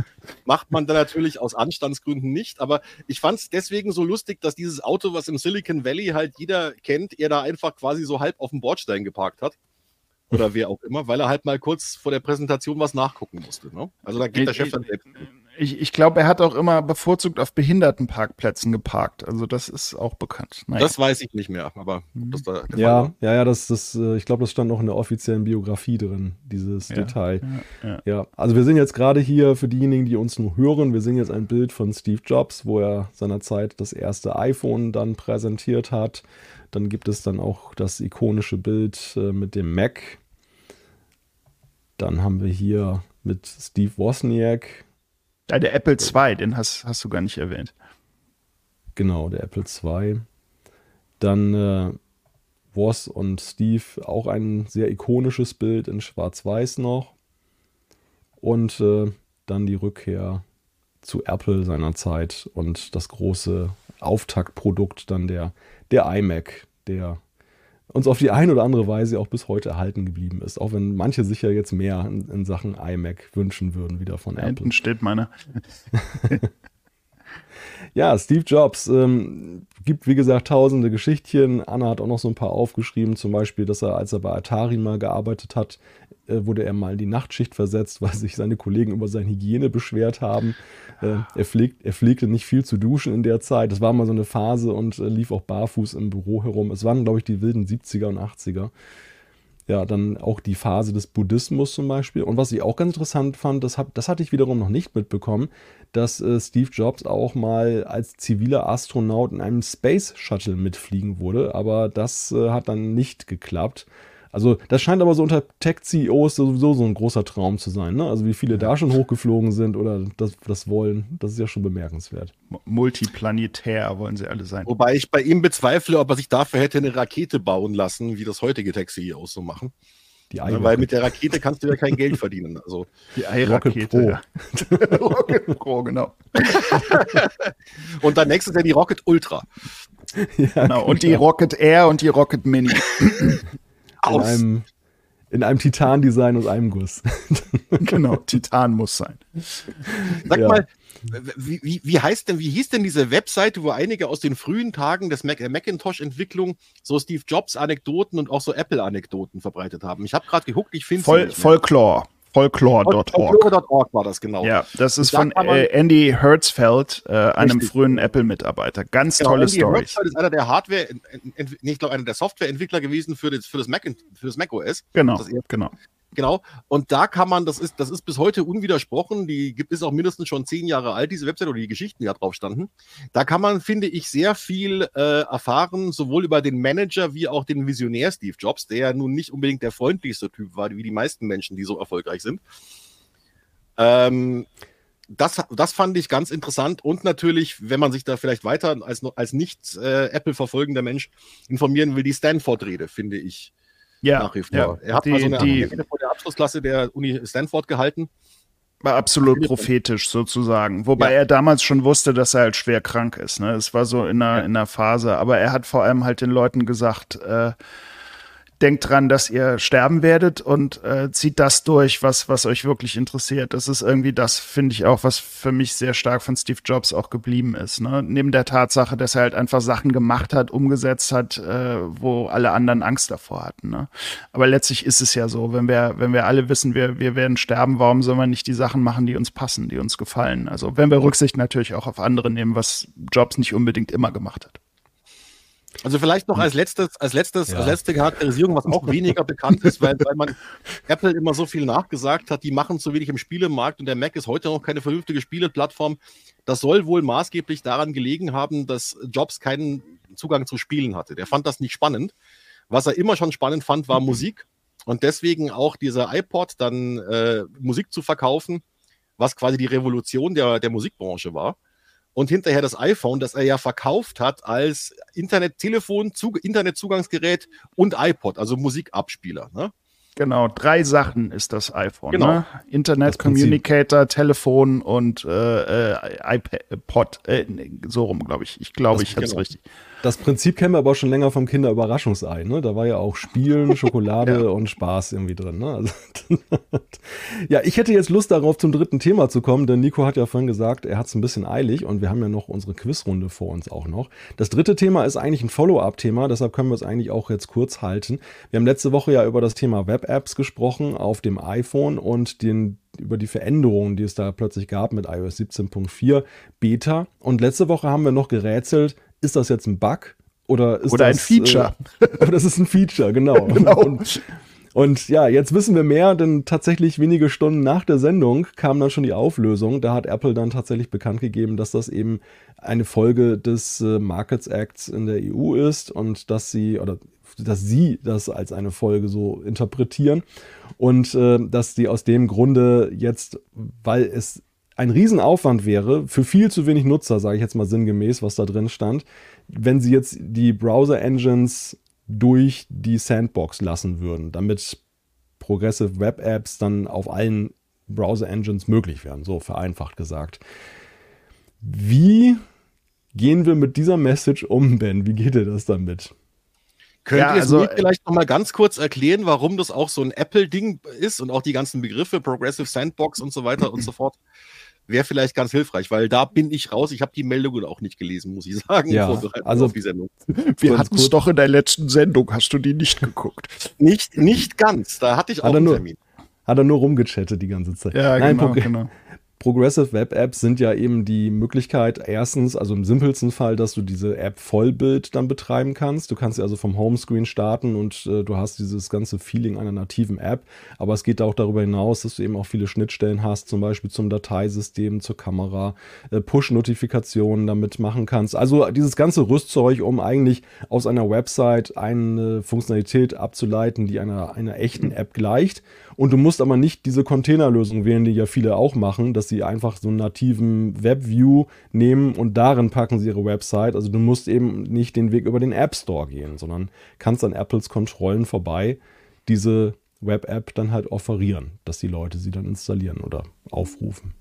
Macht man dann natürlich aus Anstandsgründen nicht, aber ich fand es deswegen so lustig, dass dieses Auto, was im Silicon Valley halt jeder kennt, er da einfach quasi so halb auf dem Bordstein geparkt hat oder wer auch immer, weil er halt mal kurz vor der Präsentation was nachgucken musste. Ne? Also da geht der Chef dann selbst. Ich, ich glaube, er hat auch immer bevorzugt auf Behindertenparkplätzen geparkt. Also das ist auch bekannt. Naja. Das weiß ich nicht mehr, aber mhm. das da ja, ja, ja, das, das, äh, ich glaube, das stand auch in der offiziellen Biografie drin, dieses ja, Detail. Ja, ja. ja, also wir sind jetzt gerade hier für diejenigen, die uns nur hören, wir sehen jetzt ein Bild von Steve Jobs, wo er seinerzeit das erste iPhone dann präsentiert hat. Dann gibt es dann auch das ikonische Bild äh, mit dem Mac. Dann haben wir hier mit Steve Wozniak Ah, der Apple II, den hast, hast du gar nicht erwähnt. Genau, der Apple II. Dann äh, Woz und Steve, auch ein sehr ikonisches Bild in Schwarz-Weiß noch. Und äh, dann die Rückkehr zu Apple seinerzeit und das große Auftaktprodukt dann der, der iMac, der uns auf die eine oder andere Weise auch bis heute erhalten geblieben ist. Auch wenn manche sich ja jetzt mehr in, in Sachen iMac wünschen würden, wieder von Apple. Hinten steht meiner. ja, Steve Jobs ähm, gibt, wie gesagt, tausende Geschichtchen. Anna hat auch noch so ein paar aufgeschrieben, zum Beispiel, dass er, als er bei Atari mal gearbeitet hat, äh, wurde er mal in die Nachtschicht versetzt, weil sich seine Kollegen über seine Hygiene beschwert haben. Äh, er, pflegt, er pflegte nicht viel zu duschen in der Zeit. Das war mal so eine Phase und äh, lief auch barfuß im Büro herum. Es waren, glaube ich, die wilden 70er und 80er. Ja, dann auch die Phase des Buddhismus zum Beispiel. Und was ich auch ganz interessant fand, das, hab, das hatte ich wiederum noch nicht mitbekommen, dass äh, Steve Jobs auch mal als ziviler Astronaut in einem Space Shuttle mitfliegen wurde. Aber das äh, hat dann nicht geklappt. Also das scheint aber so unter Tech-CEOs sowieso so ein großer Traum zu sein. Ne? Also wie viele da schon hochgeflogen sind oder das, das wollen, das ist ja schon bemerkenswert. Multiplanetär wollen sie alle sein. Wobei ich bei ihm bezweifle, ob er sich dafür hätte eine Rakete bauen lassen, wie das heutige Tech-CEOs so machen. Die ja, weil mit der Rakete kannst du ja kein Geld verdienen. Also die Ei-Rakete. Rocket, Rocket Pro, genau. und dann nächstes Jahr die Rocket Ultra. Ja, genau. Und die genau. Rocket Air und die Rocket Mini. in einem, in einem Titan-Design aus einem Guss. genau, Titan muss sein. Sag ja. mal, wie, wie, wie, heißt denn, wie hieß denn diese Webseite, wo einige aus den frühen Tagen des Mac, der Macintosh-Entwicklung so Steve Jobs-Anekdoten und auch so Apple-Anekdoten verbreitet haben? Ich habe gerade geguckt, ich finde Voll, Folklore. Folklore.org. Folklore.org war das, genau. Ja, das ist von äh, Andy Hertzfeld, äh, einem frühen Apple-Mitarbeiter. Ganz genau, tolle Story. Andy Hertzfeld ist einer der Hardware, ich glaube, einer der Softwareentwickler gewesen für das, für das Mac, für das Mac OS. Genau, genau. Genau. Und da kann man, das ist, das ist bis heute unwidersprochen, die gibt es auch mindestens schon zehn Jahre alt, diese Website oder die Geschichten, die da drauf standen. Da kann man, finde ich, sehr viel äh, erfahren, sowohl über den Manager wie auch den Visionär Steve Jobs, der ja nun nicht unbedingt der freundlichste Typ war, wie die meisten Menschen, die so erfolgreich sind. Ähm, das, das fand ich ganz interessant und natürlich, wenn man sich da vielleicht weiter als, als nicht äh, Apple verfolgender Mensch informieren will, die Stanford-Rede, finde ich ja, nach wie vor. Ja, er hat die, mal so eine die, vor der Abschlussklasse der Uni Stanford gehalten. War absolut prophetisch sozusagen. Wobei ja. er damals schon wusste, dass er halt schwer krank ist. Ne? Es war so in einer, ja. in einer Phase. Aber er hat vor allem halt den Leuten gesagt, äh, denkt dran, dass ihr sterben werdet und äh, zieht das durch, was, was euch wirklich interessiert. Das ist irgendwie das, finde ich auch, was für mich sehr stark von Steve Jobs auch geblieben ist. Ne? Neben der Tatsache, dass er halt einfach Sachen gemacht hat, umgesetzt hat, äh, wo alle anderen Angst davor hatten. Ne? Aber letztlich ist es ja so, wenn wir, wenn wir alle wissen, wir, wir werden sterben, warum soll man nicht die Sachen machen, die uns passen, die uns gefallen? Also wenn wir Rücksicht natürlich auch auf andere nehmen, was Jobs nicht unbedingt immer gemacht hat. Also vielleicht noch als letztes, als letztes, ja. als letzte Charakterisierung, was auch weniger bekannt ist, weil, weil man Apple immer so viel nachgesagt hat, die machen zu wenig im Spielemarkt und der Mac ist heute noch keine vernünftige Spieleplattform. Das soll wohl maßgeblich daran gelegen haben, dass Jobs keinen Zugang zu Spielen hatte. Der fand das nicht spannend. Was er immer schon spannend fand, war Musik und deswegen auch dieser iPod dann äh, Musik zu verkaufen, was quasi die Revolution der, der Musikbranche war und hinterher das iPhone, das er ja verkauft hat als Internettelefon, Internetzugangsgerät und iPod, also Musikabspieler. Ne? Genau, drei Sachen ist das iPhone. Genau. Ne? Internet, Communicator, Telefon und äh, äh, iPod. Äh, so rum, glaube ich. Ich glaube, ich habe es genau. richtig. Das Prinzip kennen wir aber schon länger vom Kinderüberraschungsei. Ne? Da war ja auch Spielen, Schokolade ja. und Spaß irgendwie drin. Ne? Also, ja, ich hätte jetzt Lust darauf, zum dritten Thema zu kommen, denn Nico hat ja vorhin gesagt, er hat es ein bisschen eilig und wir haben ja noch unsere Quizrunde vor uns auch noch. Das dritte Thema ist eigentlich ein Follow-up-Thema, deshalb können wir es eigentlich auch jetzt kurz halten. Wir haben letzte Woche ja über das Thema Web-Apps gesprochen auf dem iPhone und den über die Veränderungen, die es da plötzlich gab mit iOS 17.4 Beta. Und letzte Woche haben wir noch gerätselt, ist das jetzt ein Bug oder ist oder das, ein Feature? Äh, das ist ein Feature, genau. genau. Und, und, ja, jetzt wissen wir mehr, denn tatsächlich wenige Stunden nach der Sendung kam dann schon die Auflösung. Da hat Apple dann tatsächlich bekannt gegeben, dass das eben eine Folge des äh, Markets Acts in der EU ist und dass sie oder dass sie das als eine Folge so interpretieren und äh, dass die aus dem Grunde jetzt, weil es ein Riesenaufwand wäre, für viel zu wenig Nutzer, sage ich jetzt mal sinngemäß, was da drin stand, wenn sie jetzt die Browser-Engines durch die Sandbox lassen würden, damit Progressive Web Apps dann auf allen Browser-Engines möglich wären, so vereinfacht gesagt. Wie gehen wir mit dieser Message um, Ben? Wie geht ihr das damit? Könnt ja, ihr also, mir vielleicht noch mal ganz kurz erklären, warum das auch so ein Apple-Ding ist und auch die ganzen Begriffe, Progressive Sandbox und so weiter und so fort? Wäre vielleicht ganz hilfreich, weil da bin ich raus. Ich habe die Meldungen auch nicht gelesen, muss ich sagen. Ja, also die Sendung. Wir hatten es doch in der letzten Sendung. Hast du die nicht geguckt? nicht, nicht ganz. Da hatte ich auch einen Termin. Hat er nur rumgechattet die ganze Zeit. Ja, Nein, genau, genau. Progressive Web Apps sind ja eben die Möglichkeit, erstens, also im simpelsten Fall, dass du diese App Vollbild dann betreiben kannst. Du kannst sie also vom Homescreen starten und äh, du hast dieses ganze Feeling einer nativen App. Aber es geht auch darüber hinaus, dass du eben auch viele Schnittstellen hast, zum Beispiel zum Dateisystem, zur Kamera, äh, Push-Notifikationen damit machen kannst. Also dieses ganze Rüstzeug, um eigentlich aus einer Website eine Funktionalität abzuleiten, die einer, einer echten App gleicht. Und du musst aber nicht diese Containerlösung wählen, die ja viele auch machen, dass sie einfach so einen nativen Webview nehmen und darin packen sie ihre Website. Also du musst eben nicht den Weg über den App Store gehen, sondern kannst an Apples Kontrollen vorbei diese Web-App dann halt offerieren, dass die Leute sie dann installieren oder aufrufen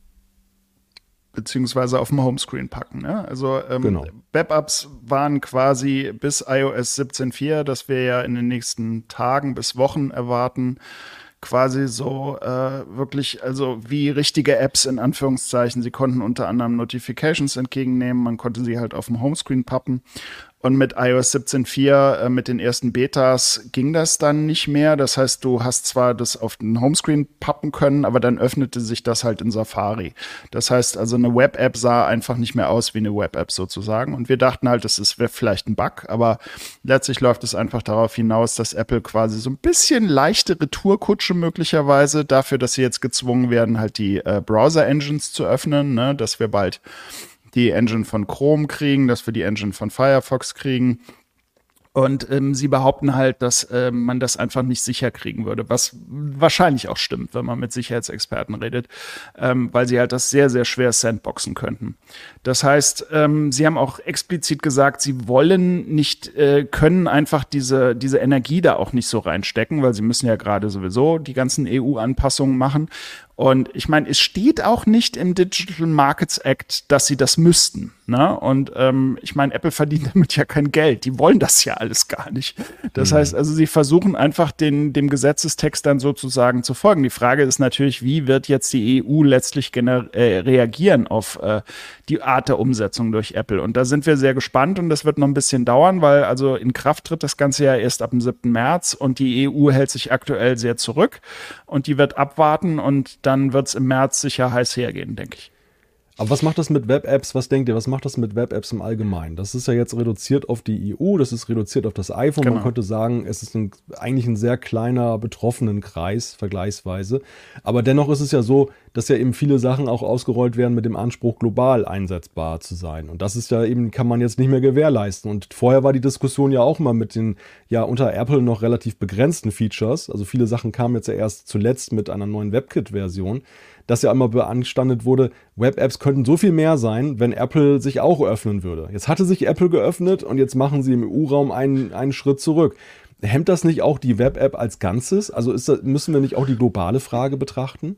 beziehungsweise auf dem Homescreen packen. Ne? Also ähm, genau. Web-Apps waren quasi bis iOS 17.4, das wir ja in den nächsten Tagen bis Wochen erwarten, quasi so äh, wirklich, also wie richtige Apps in Anführungszeichen. Sie konnten unter anderem Notifications entgegennehmen, man konnte sie halt auf dem Homescreen pappen. Und mit iOS 17.4, äh, mit den ersten Betas, ging das dann nicht mehr. Das heißt, du hast zwar das auf den Homescreen pappen können, aber dann öffnete sich das halt in Safari. Das heißt also, eine Web-App sah einfach nicht mehr aus wie eine Web-App sozusagen. Und wir dachten halt, das ist vielleicht ein Bug, aber letztlich läuft es einfach darauf hinaus, dass Apple quasi so ein bisschen leichte Retourkutsche möglicherweise dafür, dass sie jetzt gezwungen werden, halt die äh, Browser-Engines zu öffnen, ne? dass wir bald die Engine von Chrome kriegen, dass wir die Engine von Firefox kriegen. Und ähm, sie behaupten halt, dass äh, man das einfach nicht sicher kriegen würde, was wahrscheinlich auch stimmt, wenn man mit Sicherheitsexperten redet, ähm, weil sie halt das sehr, sehr schwer sandboxen könnten. Das heißt, ähm, sie haben auch explizit gesagt, sie wollen nicht, äh, können einfach diese, diese Energie da auch nicht so reinstecken, weil sie müssen ja gerade sowieso die ganzen EU-Anpassungen machen. Und ich meine, es steht auch nicht im Digital Markets Act, dass sie das müssten. Ne? Und ähm, ich meine, Apple verdient damit ja kein Geld. Die wollen das ja alles gar nicht. Das mhm. heißt also, sie versuchen einfach den, dem Gesetzestext dann sozusagen zu folgen. Die Frage ist natürlich, wie wird jetzt die EU letztlich äh, reagieren auf äh, die Art der Umsetzung durch Apple? Und da sind wir sehr gespannt und das wird noch ein bisschen dauern, weil also in Kraft tritt das Ganze ja erst ab dem 7. März und die EU hält sich aktuell sehr zurück und die wird abwarten und dann wird es im März sicher heiß hergehen, denke ich. Aber was macht das mit Web-Apps? Was denkt ihr, was macht das mit Web-Apps im Allgemeinen? Das ist ja jetzt reduziert auf die EU, das ist reduziert auf das iPhone. Genau. Man könnte sagen, es ist ein, eigentlich ein sehr kleiner betroffenen Kreis, vergleichsweise. Aber dennoch ist es ja so, dass ja eben viele Sachen auch ausgerollt werden mit dem Anspruch, global einsetzbar zu sein. Und das ist ja eben, kann man jetzt nicht mehr gewährleisten. Und vorher war die Diskussion ja auch mal mit den, ja, unter Apple noch relativ begrenzten Features. Also viele Sachen kamen jetzt ja erst zuletzt mit einer neuen WebKit-Version dass ja immer beanstandet wurde, Web-Apps könnten so viel mehr sein, wenn Apple sich auch öffnen würde. Jetzt hatte sich Apple geöffnet und jetzt machen sie im EU-Raum einen, einen Schritt zurück. Hemmt das nicht auch die Web-App als Ganzes? Also das, müssen wir nicht auch die globale Frage betrachten?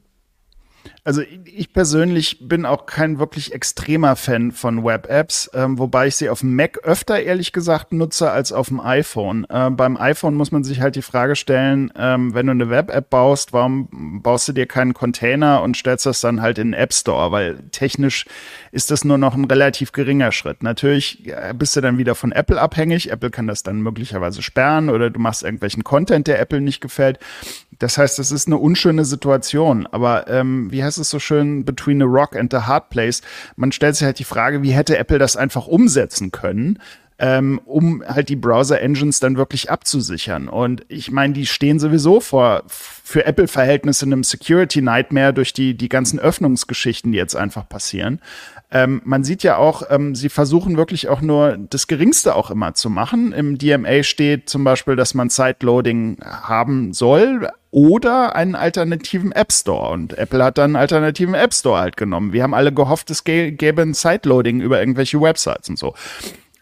Also ich persönlich bin auch kein wirklich extremer Fan von Web-Apps, ähm, wobei ich sie auf dem Mac öfter ehrlich gesagt nutze als auf dem iPhone. Äh, beim iPhone muss man sich halt die Frage stellen, ähm, wenn du eine Web-App baust, warum baust du dir keinen Container und stellst das dann halt in den App Store? Weil technisch ist das nur noch ein relativ geringer Schritt. Natürlich bist du dann wieder von Apple abhängig. Apple kann das dann möglicherweise sperren oder du machst irgendwelchen Content, der Apple nicht gefällt. Das heißt, es ist eine unschöne Situation. Aber ähm, wie heißt es so schön, between the rock and the hard place? Man stellt sich halt die Frage, wie hätte Apple das einfach umsetzen können? ähm, um halt die Browser-Engines dann wirklich abzusichern. Und ich meine, die stehen sowieso vor für Apple-Verhältnisse einem Security-Nightmare durch die, die ganzen Öffnungsgeschichten, die jetzt einfach passieren. Ähm, man sieht ja auch, ähm, sie versuchen wirklich auch nur das Geringste auch immer zu machen. Im DMA steht zum Beispiel, dass man Sideloading haben soll oder einen alternativen App Store. Und Apple hat dann einen alternativen App Store halt genommen. Wir haben alle gehofft, es gäbe ein Sideloading über irgendwelche Websites und so.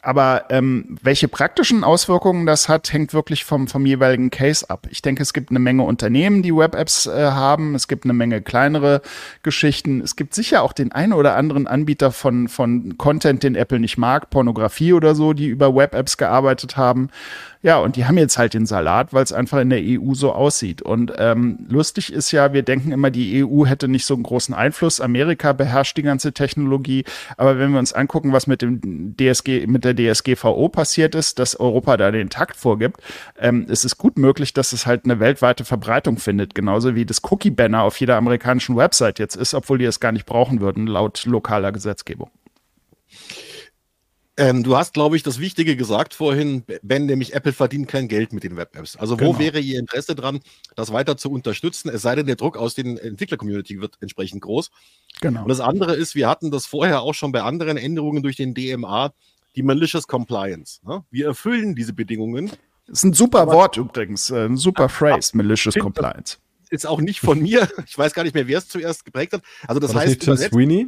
Aber ähm, welche praktischen Auswirkungen das hat, hängt wirklich vom, vom jeweiligen Case ab. Ich denke, es gibt eine Menge Unternehmen, die Web-Apps äh, haben. Es gibt eine Menge kleinere Geschichten. Es gibt sicher auch den einen oder anderen Anbieter von, von Content, den Apple nicht mag, Pornografie oder so, die über Web-Apps gearbeitet haben. Ja, und die haben jetzt halt den Salat, weil es einfach in der EU so aussieht. Und ähm, lustig ist ja, wir denken immer, die EU hätte nicht so einen großen Einfluss. Amerika beherrscht die ganze Technologie. Aber wenn wir uns angucken, was mit dem DSG, mit der DSGVO passiert ist, dass Europa da den Takt vorgibt, ähm, es ist gut möglich, dass es halt eine weltweite Verbreitung findet. Genauso wie das Cookie-Banner auf jeder amerikanischen Website jetzt ist, obwohl die es gar nicht brauchen würden, laut lokaler Gesetzgebung. Ähm, du hast, glaube ich, das Wichtige gesagt vorhin, Ben, nämlich Apple verdient kein Geld mit den Web-Apps. Also genau. wo wäre Ihr Interesse dran, das weiter zu unterstützen? Es sei denn, der Druck aus den Entwickler-Community wird entsprechend groß. Genau. Und das andere ist, wir hatten das vorher auch schon bei anderen Änderungen durch den DMA, die Malicious Compliance. Ne? Wir erfüllen diese Bedingungen. Das ist ein super Wort übrigens, äh, ein super Phrase, Malicious Compliance. Ist auch nicht von mir. Ich weiß gar nicht mehr, wer es zuerst geprägt hat. Also das War heißt, das nicht Tim Sweeney?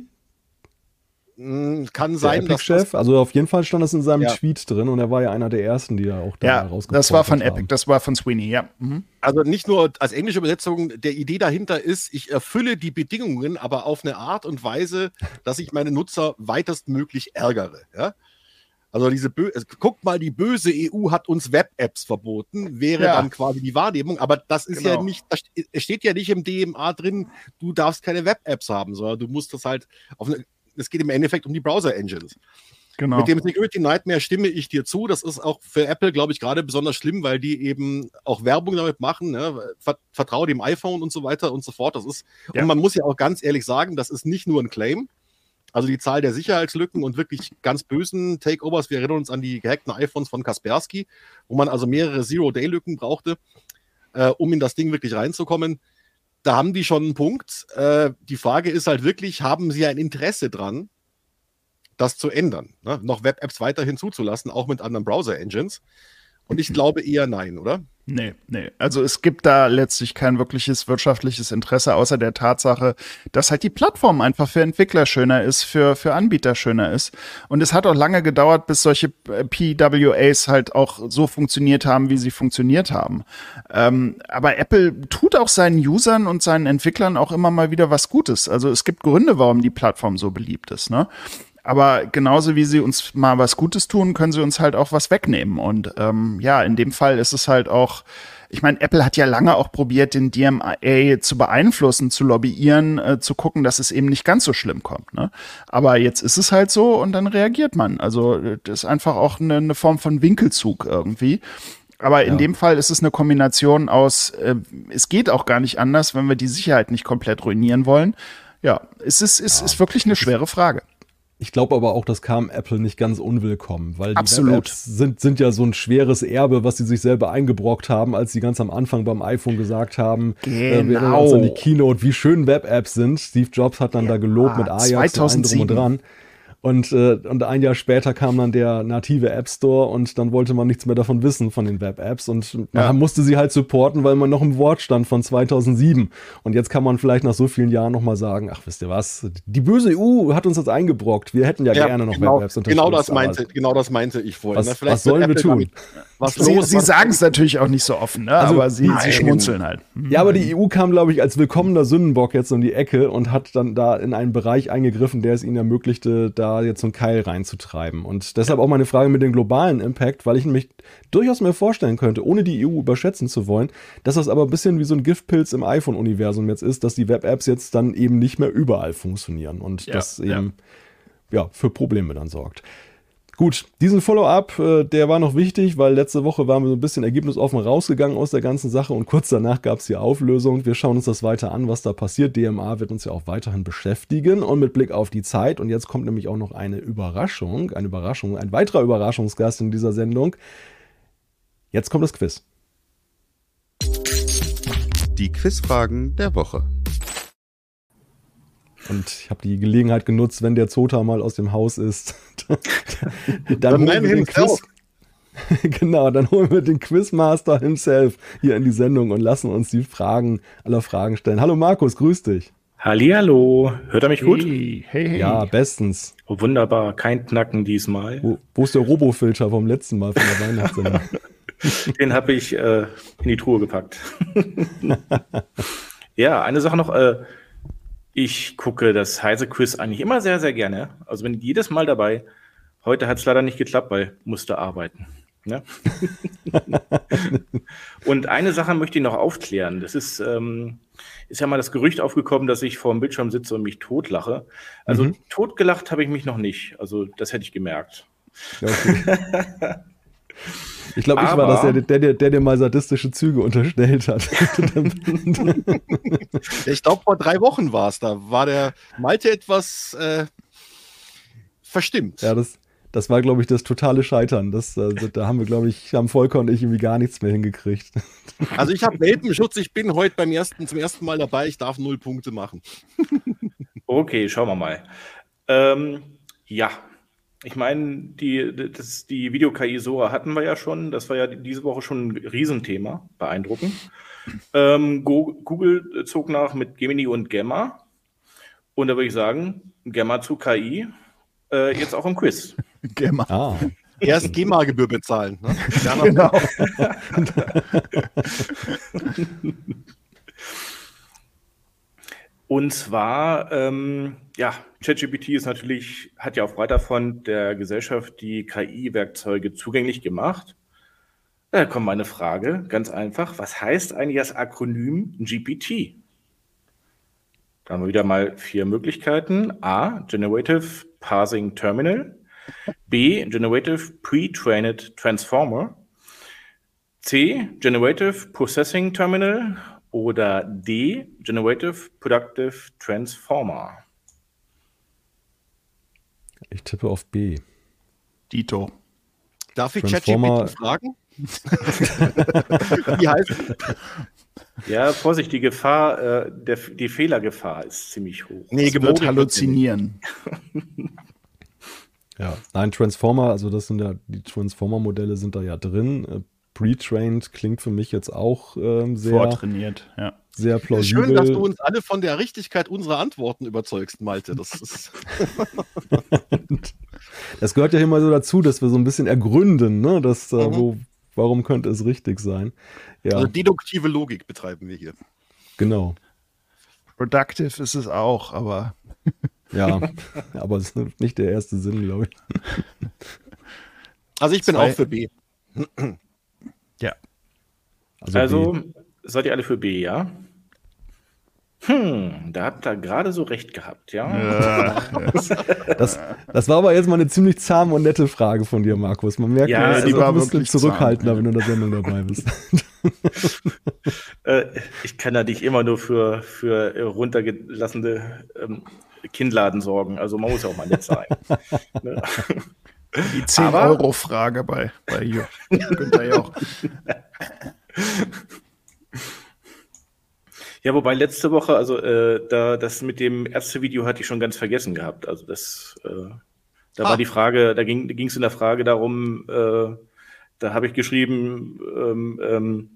Hm, kann sein, dass Chef, also auf jeden Fall stand das in seinem ja. Tweet drin und er war ja einer der ersten, die ja auch da ja, rausgekommen Das war von haben. Epic, das war von Sweeney, ja. Mhm. Also nicht nur als englische Übersetzung, der Idee dahinter ist, ich erfülle die Bedingungen, aber auf eine Art und Weise, dass ich meine Nutzer weitestmöglich ärgere. Ja? Also diese Bö also guckt mal, die böse EU hat uns Web-Apps verboten, wäre ja. dann quasi die Wahrnehmung. Aber das ist genau. ja nicht, es steht ja nicht im DMA drin, du darfst keine Web-Apps haben, sondern du musst das halt auf eine, es geht im Endeffekt um die Browser-Engines. Genau. Mit dem Security Nightmare stimme ich dir zu. Das ist auch für Apple, glaube ich, gerade besonders schlimm, weil die eben auch Werbung damit machen. Ne? Vertraue dem iPhone und so weiter und so fort. Das ist, ja. und man muss ja auch ganz ehrlich sagen, das ist nicht nur ein Claim. Also die Zahl der Sicherheitslücken und wirklich ganz bösen Takeovers. Wir erinnern uns an die gehackten iPhones von Kaspersky, wo man also mehrere Zero-Day-Lücken brauchte, äh, um in das Ding wirklich reinzukommen. Da haben die schon einen Punkt. Äh, die Frage ist halt wirklich, haben sie ein Interesse dran, das zu ändern, ne? noch Web-Apps weiterhin zuzulassen, auch mit anderen Browser-Engines. Und ich glaube eher nein, oder? Nee, nee. Also es gibt da letztlich kein wirkliches wirtschaftliches Interesse, außer der Tatsache, dass halt die Plattform einfach für Entwickler schöner ist, für, für Anbieter schöner ist. Und es hat auch lange gedauert, bis solche PWAs halt auch so funktioniert haben, wie sie funktioniert haben. Ähm, aber Apple tut auch seinen Usern und seinen Entwicklern auch immer mal wieder was Gutes. Also es gibt Gründe, warum die Plattform so beliebt ist. Ne? Aber genauso wie sie uns mal was Gutes tun, können sie uns halt auch was wegnehmen. Und ähm, ja, in dem Fall ist es halt auch, ich meine, Apple hat ja lange auch probiert, den DMA zu beeinflussen, zu lobbyieren, äh, zu gucken, dass es eben nicht ganz so schlimm kommt. Ne? Aber jetzt ist es halt so und dann reagiert man. Also das ist einfach auch eine, eine Form von Winkelzug irgendwie. Aber in ja. dem Fall ist es eine Kombination aus, äh, es geht auch gar nicht anders, wenn wir die Sicherheit nicht komplett ruinieren wollen. Ja, es ist, es ja. ist wirklich eine schwere Frage. Ich glaube aber auch, das kam Apple nicht ganz unwillkommen, weil die Absolut. sind, sind ja so ein schweres Erbe, was sie sich selber eingebrockt haben, als sie ganz am Anfang beim iPhone gesagt haben, genau. äh, wir genau. uns an die Keynote, wie schön Web-Apps sind. Steve Jobs hat dann ja, da gelobt mit Ajax 2007. und drum und dran. Und, äh, und ein Jahr später kam dann der native App Store und dann wollte man nichts mehr davon wissen von den Web-Apps und man ja. musste sie halt supporten, weil man noch im Wort stand von 2007. Und jetzt kann man vielleicht nach so vielen Jahren nochmal sagen, ach wisst ihr was, die böse EU hat uns das eingebrockt. Wir hätten ja, ja gerne noch genau, Web-Apps. Genau das meinte, genau das meinte ich vorhin. Was, was sollen wir tun? Damit, was sie, sie sagen es natürlich auch nicht so offen, ne? also, aber sie, sie schmunzeln halt. Ja, aber die EU kam, glaube ich, als willkommener Sündenbock jetzt um die Ecke und hat dann da in einen Bereich eingegriffen, der es ihnen ermöglichte, da jetzt so ein Keil reinzutreiben. Und deshalb auch meine Frage mit dem globalen Impact, weil ich mich durchaus mir vorstellen könnte, ohne die EU überschätzen zu wollen, dass das aber ein bisschen wie so ein Giftpilz im iPhone-Universum jetzt ist, dass die Web-Apps jetzt dann eben nicht mehr überall funktionieren und ja, das eben ja. ja für Probleme dann sorgt. Gut, diesen Follow-up, äh, der war noch wichtig, weil letzte Woche waren wir so ein bisschen ergebnisoffen rausgegangen aus der ganzen Sache und kurz danach gab es die Auflösung. Wir schauen uns das weiter an, was da passiert. DMA wird uns ja auch weiterhin beschäftigen und mit Blick auf die Zeit. Und jetzt kommt nämlich auch noch eine Überraschung, eine Überraschung, ein weiterer Überraschungsgast in dieser Sendung. Jetzt kommt das Quiz. Die Quizfragen der Woche. Und ich habe die Gelegenheit genutzt, wenn der Zota mal aus dem Haus ist, dann, dann holen wir den Quiz. genau, dann holen wir den Quizmaster himself hier in die Sendung und lassen uns die Fragen aller Fragen stellen. Hallo Markus, grüß dich. Hallihallo, hört er mich gut? Hey, hey, hey. Ja, bestens. Oh, wunderbar, kein Knacken diesmal. Wo, wo ist der Robofilter vom letzten Mal von der Weihnachtssendung? Den habe ich äh, in die Truhe gepackt. ja, eine Sache noch. Äh, ich gucke das Heise Quiz eigentlich immer sehr, sehr gerne. Also bin jedes Mal dabei. Heute hat es leider nicht geklappt, weil musste arbeiten. Ne? und eine Sache möchte ich noch aufklären. Das ist, ähm, ist ja mal das Gerücht aufgekommen, dass ich vor dem Bildschirm sitze und mich totlache. Also mhm. totgelacht habe ich mich noch nicht. Also das hätte ich gemerkt. Okay. Ich glaube, ich war das, der, der, der, der dir mal sadistische Züge unterstellt hat. ich glaube, vor drei Wochen war es. Da war der Malte etwas äh, verstimmt. Ja, das, das war, glaube ich, das totale Scheitern. Das, äh, da haben wir, glaube ich, haben Volker und ich irgendwie gar nichts mehr hingekriegt. Also ich habe Welpenschutz, ich bin heute beim ersten, zum ersten Mal dabei, ich darf null Punkte machen. okay, schauen wir mal. Ähm, ja, ich meine, die, das, die Video-KI Sora hatten wir ja schon. Das war ja diese Woche schon ein Riesenthema. Beeindruckend. Ähm, Google zog nach mit Gemini und Gamma. Und da würde ich sagen, Gamma zu KI, äh, jetzt auch im Quiz. Gamma. Ah. Erst GEMA-Gebühr bezahlen. Ne? genau. Und zwar, ähm, ja, ChatGPT ist natürlich, hat ja auf breiter Front der Gesellschaft die KI-Werkzeuge zugänglich gemacht. Da kommt meine Frage, ganz einfach. Was heißt eigentlich das Akronym GPT? Da haben wir wieder mal vier Möglichkeiten. A, Generative Parsing Terminal. B. Generative Pre-Trained Transformer. C. Generative Processing Terminal. Oder D. Generative Productive Transformer. Ich tippe auf B. Dito. Darf ich ChatGPT fragen? Wie heißt Ja, Vorsicht, die Gefahr, äh, der, die Fehlergefahr ist ziemlich hoch. Nee, wird halluzinieren. ja, nein, Transformer, also das sind ja, die Transformer-Modelle sind da ja drin. Pre-trained klingt für mich jetzt auch ähm, sehr. Vortrainiert, ja. Sehr plausibel. Schön, dass du uns alle von der Richtigkeit unserer Antworten überzeugst, Malte. Das ist. das gehört ja immer so dazu, dass wir so ein bisschen ergründen, ne? Das, äh, mhm. wo, warum könnte es richtig sein? Ja. Also deduktive Logik betreiben wir hier. Genau. Productive ist es auch, aber. ja, aber es ist nicht der erste Sinn, glaube ich. Also ich bin Zwei. auch für B. ja. Also, also seid ihr alle für B, ja? Hm, da habt ihr gerade so recht gehabt, ja. ja das, das, war aber jetzt mal eine ziemlich zahme und nette Frage von dir, Markus. Man merkt, ja, du bist ein bisschen zurückhaltender, zahm, wenn du in der Sendung dabei bist. äh, ich kann da nicht immer nur für, für runtergelassene ähm, Kinnladen sorgen. Also man muss ja auch mal nett sein. ne? Die 10-Euro-Frage bei, bei Günther Jauch. Ja, wobei letzte Woche, also äh, da das mit dem Ärztevideo hatte ich schon ganz vergessen gehabt. Also das, äh, da ah. war die Frage, da ging es in der Frage darum, äh, da habe ich geschrieben, ähm, ähm,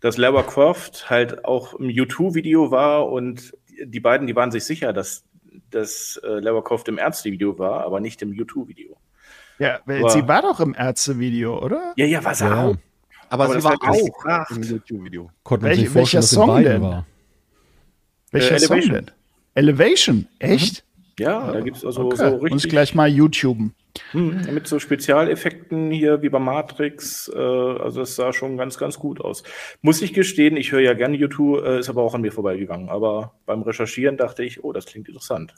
dass Lara Croft halt auch im U2-Video war und die beiden, die waren sich sicher, dass, dass äh, Lara Croft im Ärztevideo war, aber nicht im U2-Video. Ja, aber, sie war doch im Ärztevideo, oder? Ja, ja, war sie ja. auch. Aber, aber sie war auch im YouTube-Video. Welch, welcher Song denn? War. Welcher äh, Song denn? Elevation, echt? Ja, da gibt es also okay. so richtig. Uns gleich mal YouTuben. Hm, mit so Spezialeffekten hier wie bei Matrix. Äh, also es sah schon ganz, ganz gut aus. Muss ich gestehen, ich höre ja gerne YouTube, äh, ist aber auch an mir vorbeigegangen. Aber beim Recherchieren dachte ich, oh, das klingt interessant.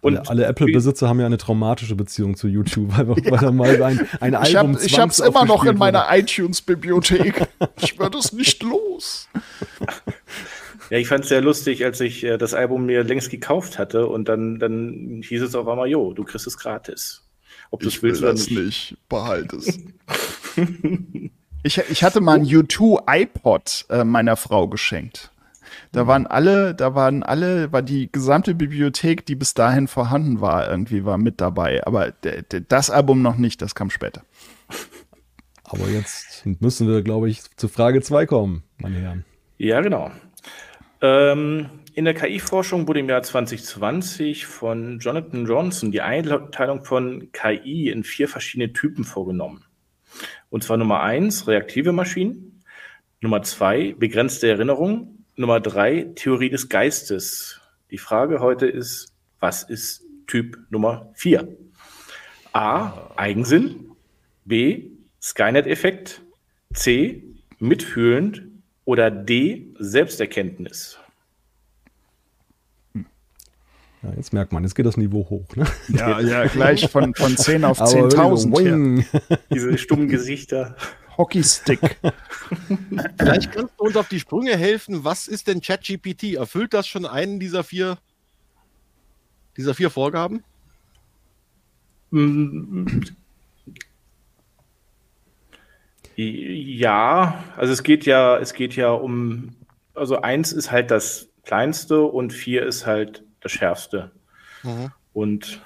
Und alle, alle Apple-Besitzer haben ja eine traumatische Beziehung zu YouTube, weil, ja. weil da mal ein, ein Album Ich habe es immer noch in meiner iTunes-Bibliothek. ich werde es nicht los. Ja, ich fand es sehr lustig, als ich äh, das Album mir längst gekauft hatte und dann, dann hieß es auf einmal, jo, du kriegst es gratis. Ob du es willst will oder nicht. nicht. Behalte es. ich, ich hatte mal ein U2 iPod äh, meiner Frau geschenkt. Da mhm. waren alle, da waren alle, war die gesamte Bibliothek, die bis dahin vorhanden war, irgendwie war mit dabei. Aber das Album noch nicht, das kam später. Aber jetzt müssen wir, glaube ich, zu Frage 2 kommen, meine Herren. Ja, genau. Ähm, in der KI-Forschung wurde im Jahr 2020 von Jonathan Johnson die Einteilung von KI in vier verschiedene Typen vorgenommen. Und zwar Nummer eins, reaktive Maschinen. Nummer zwei, begrenzte Erinnerung. Nummer drei, Theorie des Geistes. Die Frage heute ist, was ist Typ Nummer vier? A, Eigensinn. B, Skynet-Effekt. C, mitfühlend oder D, Selbsterkenntnis? Ja, jetzt merkt man, jetzt geht das Niveau hoch. Ne? Ja, ja, gleich von, von 10 auf 10.000. Diese stummen Gesichter. Hockeystick. Vielleicht kannst du uns auf die Sprünge helfen. Was ist denn ChatGPT? Erfüllt das schon einen dieser vier, dieser vier Vorgaben? Ja, also es geht ja, es geht ja um, also eins ist halt das kleinste und vier ist halt das schärfste. Mhm. Und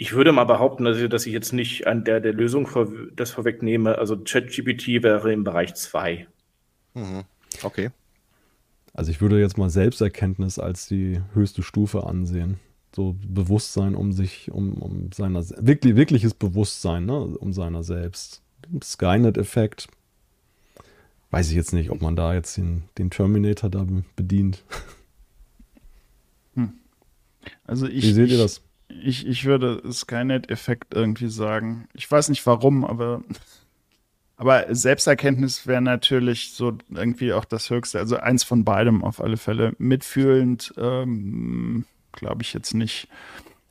ich würde mal behaupten, dass ich, dass ich jetzt nicht an der, der Lösung vor, das vorwegnehme. Also ChatGPT wäre im Bereich 2. Mhm. Okay. Also ich würde jetzt mal Selbsterkenntnis als die höchste Stufe ansehen. So Bewusstsein um sich, um, um seiner, wirklich, wirkliches Bewusstsein, ne, um seiner selbst. Skynet-Effekt. Weiß ich jetzt nicht, ob man da jetzt den, den Terminator da bedient. Hm. Also ich, Wie seht ihr das? Ich, ich würde Skynet-Effekt irgendwie sagen. Ich weiß nicht warum, aber, aber Selbsterkenntnis wäre natürlich so irgendwie auch das Höchste. Also eins von beidem auf alle Fälle. Mitfühlend, ähm, glaube ich jetzt nicht.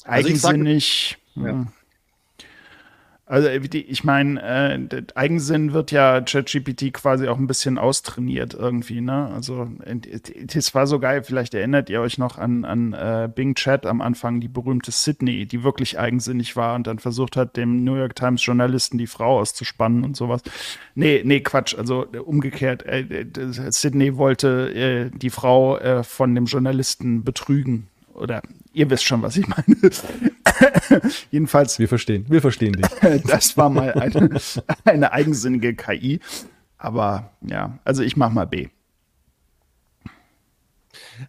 Eigensinnig. Also ich, sag, ja. Also ich meine, äh, Eigensinn wird ja ChatGPT quasi auch ein bisschen austrainiert irgendwie, ne? Also das war so geil, vielleicht erinnert ihr euch noch an, an äh, Bing Chat am Anfang, die berühmte Sydney, die wirklich eigensinnig war und dann versucht hat, dem New York Times Journalisten die Frau auszuspannen und sowas. Nee, nee, Quatsch, also umgekehrt, äh, äh Sydney wollte äh, die Frau äh, von dem Journalisten betrügen oder ihr wisst schon, was ich meine. Jedenfalls. Wir verstehen, wir verstehen dich. das war mal eine, eine eigensinnige KI. Aber ja, also ich mach mal B.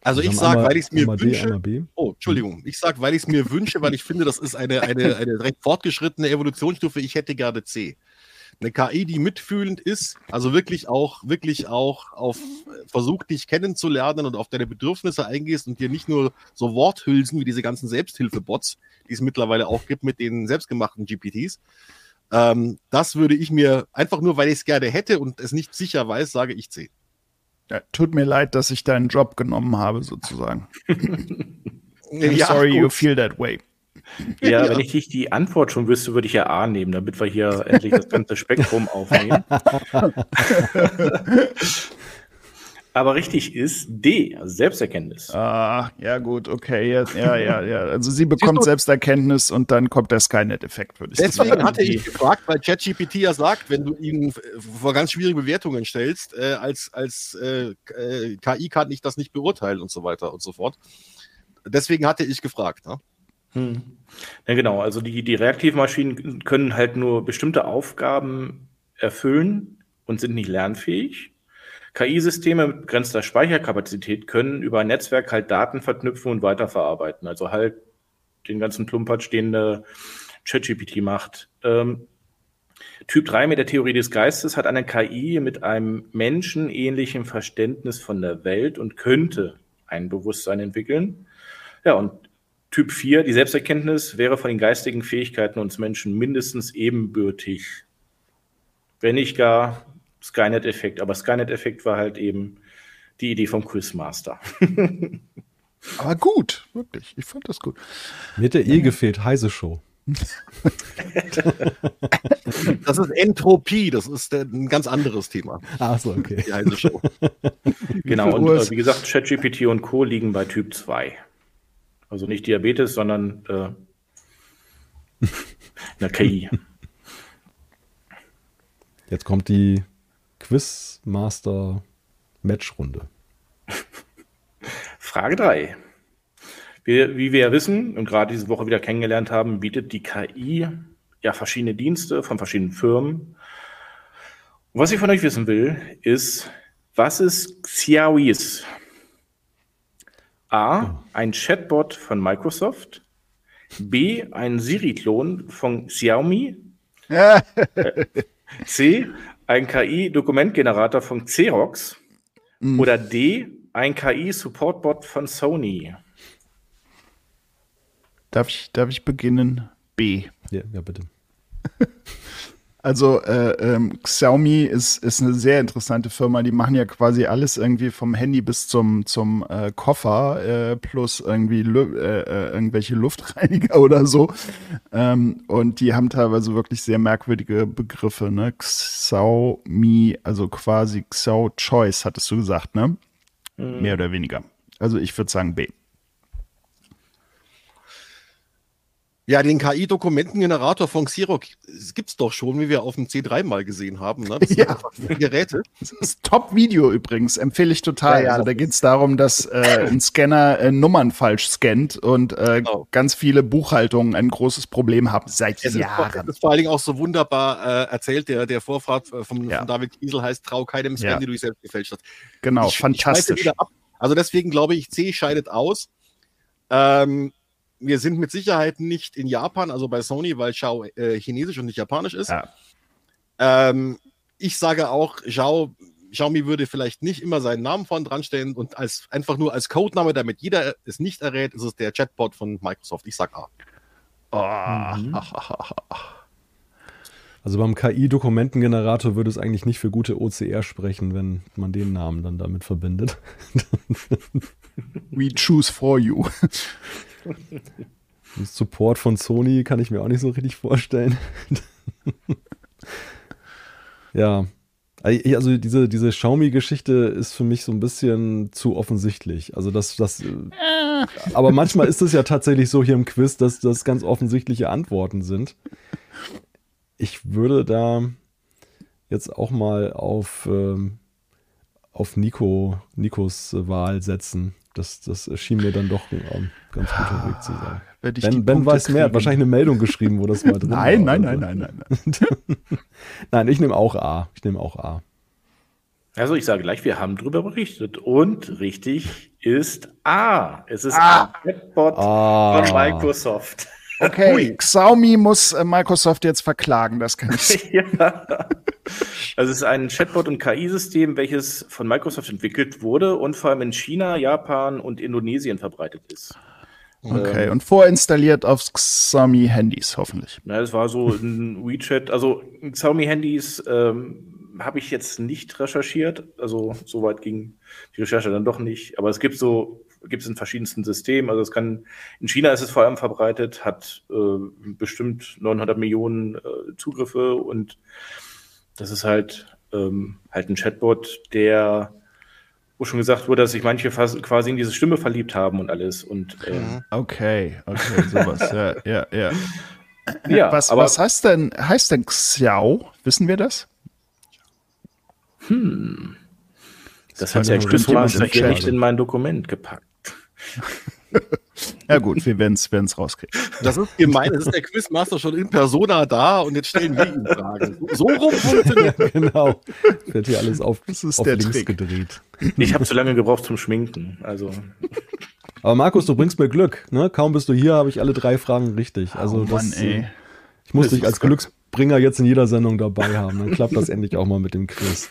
Also ich sage, weil ich es mir wünsche. oh, Entschuldigung. Ich sage, weil ich es mir wünsche, weil ich finde, das ist eine, eine, eine recht fortgeschrittene Evolutionsstufe. Ich hätte gerne C eine KI, die mitfühlend ist, also wirklich auch, wirklich auch auf versucht, dich kennenzulernen und auf deine Bedürfnisse eingehst und dir nicht nur so Worthülsen wie diese ganzen Selbsthilfebots, die es mittlerweile auch gibt mit den selbstgemachten GPTs. Ähm, das würde ich mir einfach nur, weil ich es gerne hätte und es nicht sicher weiß, sage ich C. Ja, tut mir leid, dass ich deinen Job genommen habe, sozusagen. ja, sorry gut. you feel that way. Ja, ja, wenn ich nicht die Antwort schon wüsste, würde ich ja A nehmen, damit wir hier endlich das ganze Spektrum aufnehmen. Aber richtig ist D, also Selbsterkenntnis. Ah, ja gut, okay, ja, ja, ja. ja. Also sie bekommt Selbsterkenntnis und dann kommt der Skynet-Effekt, würde ich Deswegen sagen. Deswegen hatte ich gefragt, weil ChatGPT ja sagt, wenn du ihn vor ganz schwierige Bewertungen stellst, äh, als, als äh KI kann ich das nicht beurteilen und so weiter und so fort. Deswegen hatte ich gefragt. Ne? Hm. Ja, genau. Also die, die reaktiven Maschinen können halt nur bestimmte Aufgaben erfüllen und sind nicht lernfähig. KI-Systeme mit begrenzter Speicherkapazität können über ein Netzwerk halt Daten verknüpfen und weiterverarbeiten. Also halt den ganzen Plumpert den äh, ChatGPT macht. Ähm, typ 3 mit der Theorie des Geistes hat eine KI mit einem menschenähnlichen Verständnis von der Welt und könnte ein Bewusstsein entwickeln. Ja, und Typ 4, die Selbsterkenntnis, wäre von den geistigen Fähigkeiten uns Menschen mindestens ebenbürtig. Wenn nicht gar Skynet-Effekt. Aber Skynet-Effekt war halt eben die Idee vom Quizmaster. Aber gut, wirklich. Ich fand das gut. Mir hat der eh gefehlt, Heise Show. das ist Entropie, das ist ein ganz anderes Thema. Ach so, okay. Die Heise Show. genau, und äh, wie gesagt, ChatGPT und Co. liegen bei Typ 2. Also nicht Diabetes, sondern äh, in der KI. Jetzt kommt die Quizmaster Matchrunde. Frage 3. Wie, wie wir ja wissen und gerade diese Woche wieder kennengelernt haben, bietet die KI ja verschiedene Dienste von verschiedenen Firmen. Und was ich von euch wissen will, ist, was ist Xiaois A, ein Chatbot von Microsoft. B, ein Siri-Klon von Xiaomi. C, ein KI-Dokumentgenerator von Xerox. Mhm. Oder D, ein KI-Supportbot von Sony. Darf ich, darf ich beginnen? B. Ja, ja bitte. Also äh, ähm, Xiaomi ist, ist eine sehr interessante Firma. Die machen ja quasi alles irgendwie vom Handy bis zum, zum äh, Koffer äh, plus irgendwie Lu äh, äh, irgendwelche Luftreiniger oder so. Ähm, und die haben teilweise wirklich sehr merkwürdige Begriffe. Ne? Xiaomi, also quasi Xiao Choice, hattest du gesagt, ne? Mhm. Mehr oder weniger. Also ich würde sagen B. Ja, den KI-Dokumentengenerator von Xerox gibt es doch schon, wie wir auf dem C3 mal gesehen haben. Ne? Das ja. Geräte. Ist Top-Video übrigens, empfehle ich total. Ja, ja, also da geht es darum, dass äh, ein Scanner äh, Nummern falsch scannt und äh, genau. ganz viele Buchhaltungen ein großes Problem haben seit es Jahren. das ist vor allen Dingen auch so wunderbar äh, erzählt, der, der Vorfahrt äh, vom, ja. von David Kiesel heißt, trau keinem Scan, ja. den du selbst gefälscht hast. Genau, ich, fantastisch. Ich also deswegen glaube ich, C scheidet aus. Ähm, wir sind mit Sicherheit nicht in Japan, also bei Sony, weil Xiao äh, chinesisch und nicht japanisch ist. Ja. Ähm, ich sage auch, Xiao, Xiaomi würde vielleicht nicht immer seinen Namen vorn dran stellen und als, einfach nur als Codename, damit jeder es nicht errät, ist es der Chatbot von Microsoft. Ich sag A. Oh. Mhm. Also beim KI-Dokumentengenerator würde es eigentlich nicht für gute OCR sprechen, wenn man den Namen dann damit verbindet. We choose for you. Support von Sony kann ich mir auch nicht so richtig vorstellen. ja. Also diese, diese Xiaomi-Geschichte ist für mich so ein bisschen zu offensichtlich. Also das, das, äh. aber manchmal ist es ja tatsächlich so hier im Quiz, dass das ganz offensichtliche Antworten sind. Ich würde da jetzt auch mal auf, ähm, auf Nico, Nikos Wahl setzen. Das, das schien mir dann doch ein ganz guter Weg zu sein. Ben, ben weiß mehr, hat wahrscheinlich eine Meldung geschrieben, wo das mal drin nein, war. Nein, nein, nein, nein, nein. nein, ich nehme auch A. Ich nehme auch A. Also ich sage gleich, wir haben darüber berichtet. Und richtig ist A. Es ist ah. ein Chatbot ah. von Microsoft. Okay, Ui. Xiaomi muss äh, Microsoft jetzt verklagen, das kann ich. ja. Also es ist ein Chatbot- und KI-System, welches von Microsoft entwickelt wurde und vor allem in China, Japan und Indonesien verbreitet ist. Okay, ähm, und vorinstalliert auf Xiaomi-Handys hoffentlich. Na, es war so ein WeChat, also Xiaomi-Handys ähm, habe ich jetzt nicht recherchiert, also soweit ging die Recherche dann doch nicht, aber es gibt so gibt es in verschiedensten Systemen. Also es kann, in China ist es vor allem verbreitet, hat äh, bestimmt 900 Millionen äh, Zugriffe und das ist halt, ähm, halt ein Chatbot, der, wo schon gesagt wurde, dass sich manche fast quasi in diese Stimme verliebt haben und alles. Und, ähm, okay, okay, sowas, ja, ja, ja. Ja, was, aber, was heißt denn, heißt denn Xiao? Wissen wir das? Hm. Das, das hat der Quizmaster hier nicht in mein Dokument gepackt. ja gut, wir werden es rauskriegen. Das ist gemein, es ist der Quizmaster schon in Persona da und jetzt stellen wir ihn Fragen. So rum funktioniert. Ja, genau. Wird hier alles auf, das ist auf der links Trick. gedreht. Ich habe zu lange gebraucht zum Schminken. Also. Aber Markus, du bringst mir Glück. Ne? Kaum bist du hier, habe ich alle drei Fragen richtig. Also oh Mann, das, ey. Ich muss das dich als Glücksbringer jetzt in jeder Sendung dabei haben. Dann klappt das endlich auch mal mit dem Quiz.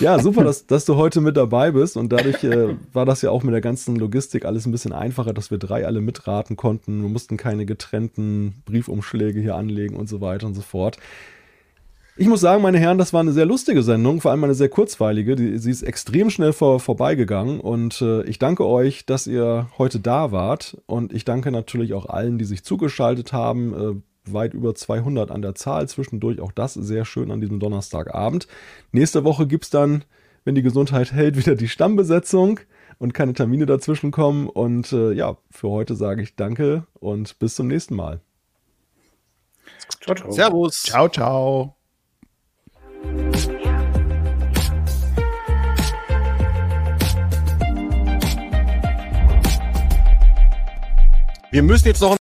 Ja, super, dass, dass du heute mit dabei bist und dadurch äh, war das ja auch mit der ganzen Logistik alles ein bisschen einfacher, dass wir drei alle mitraten konnten. Wir mussten keine getrennten Briefumschläge hier anlegen und so weiter und so fort. Ich muss sagen, meine Herren, das war eine sehr lustige Sendung, vor allem eine sehr kurzweilige. Die, sie ist extrem schnell vor, vorbeigegangen und äh, ich danke euch, dass ihr heute da wart und ich danke natürlich auch allen, die sich zugeschaltet haben. Weit über 200 an der Zahl. Zwischendurch auch das sehr schön an diesem Donnerstagabend. Nächste Woche gibt es dann, wenn die Gesundheit hält, wieder die Stammbesetzung und keine Termine dazwischen kommen. Und äh, ja, für heute sage ich Danke und bis zum nächsten Mal. Ciao, ciao. Servus. Ciao, ciao. Wir müssen jetzt noch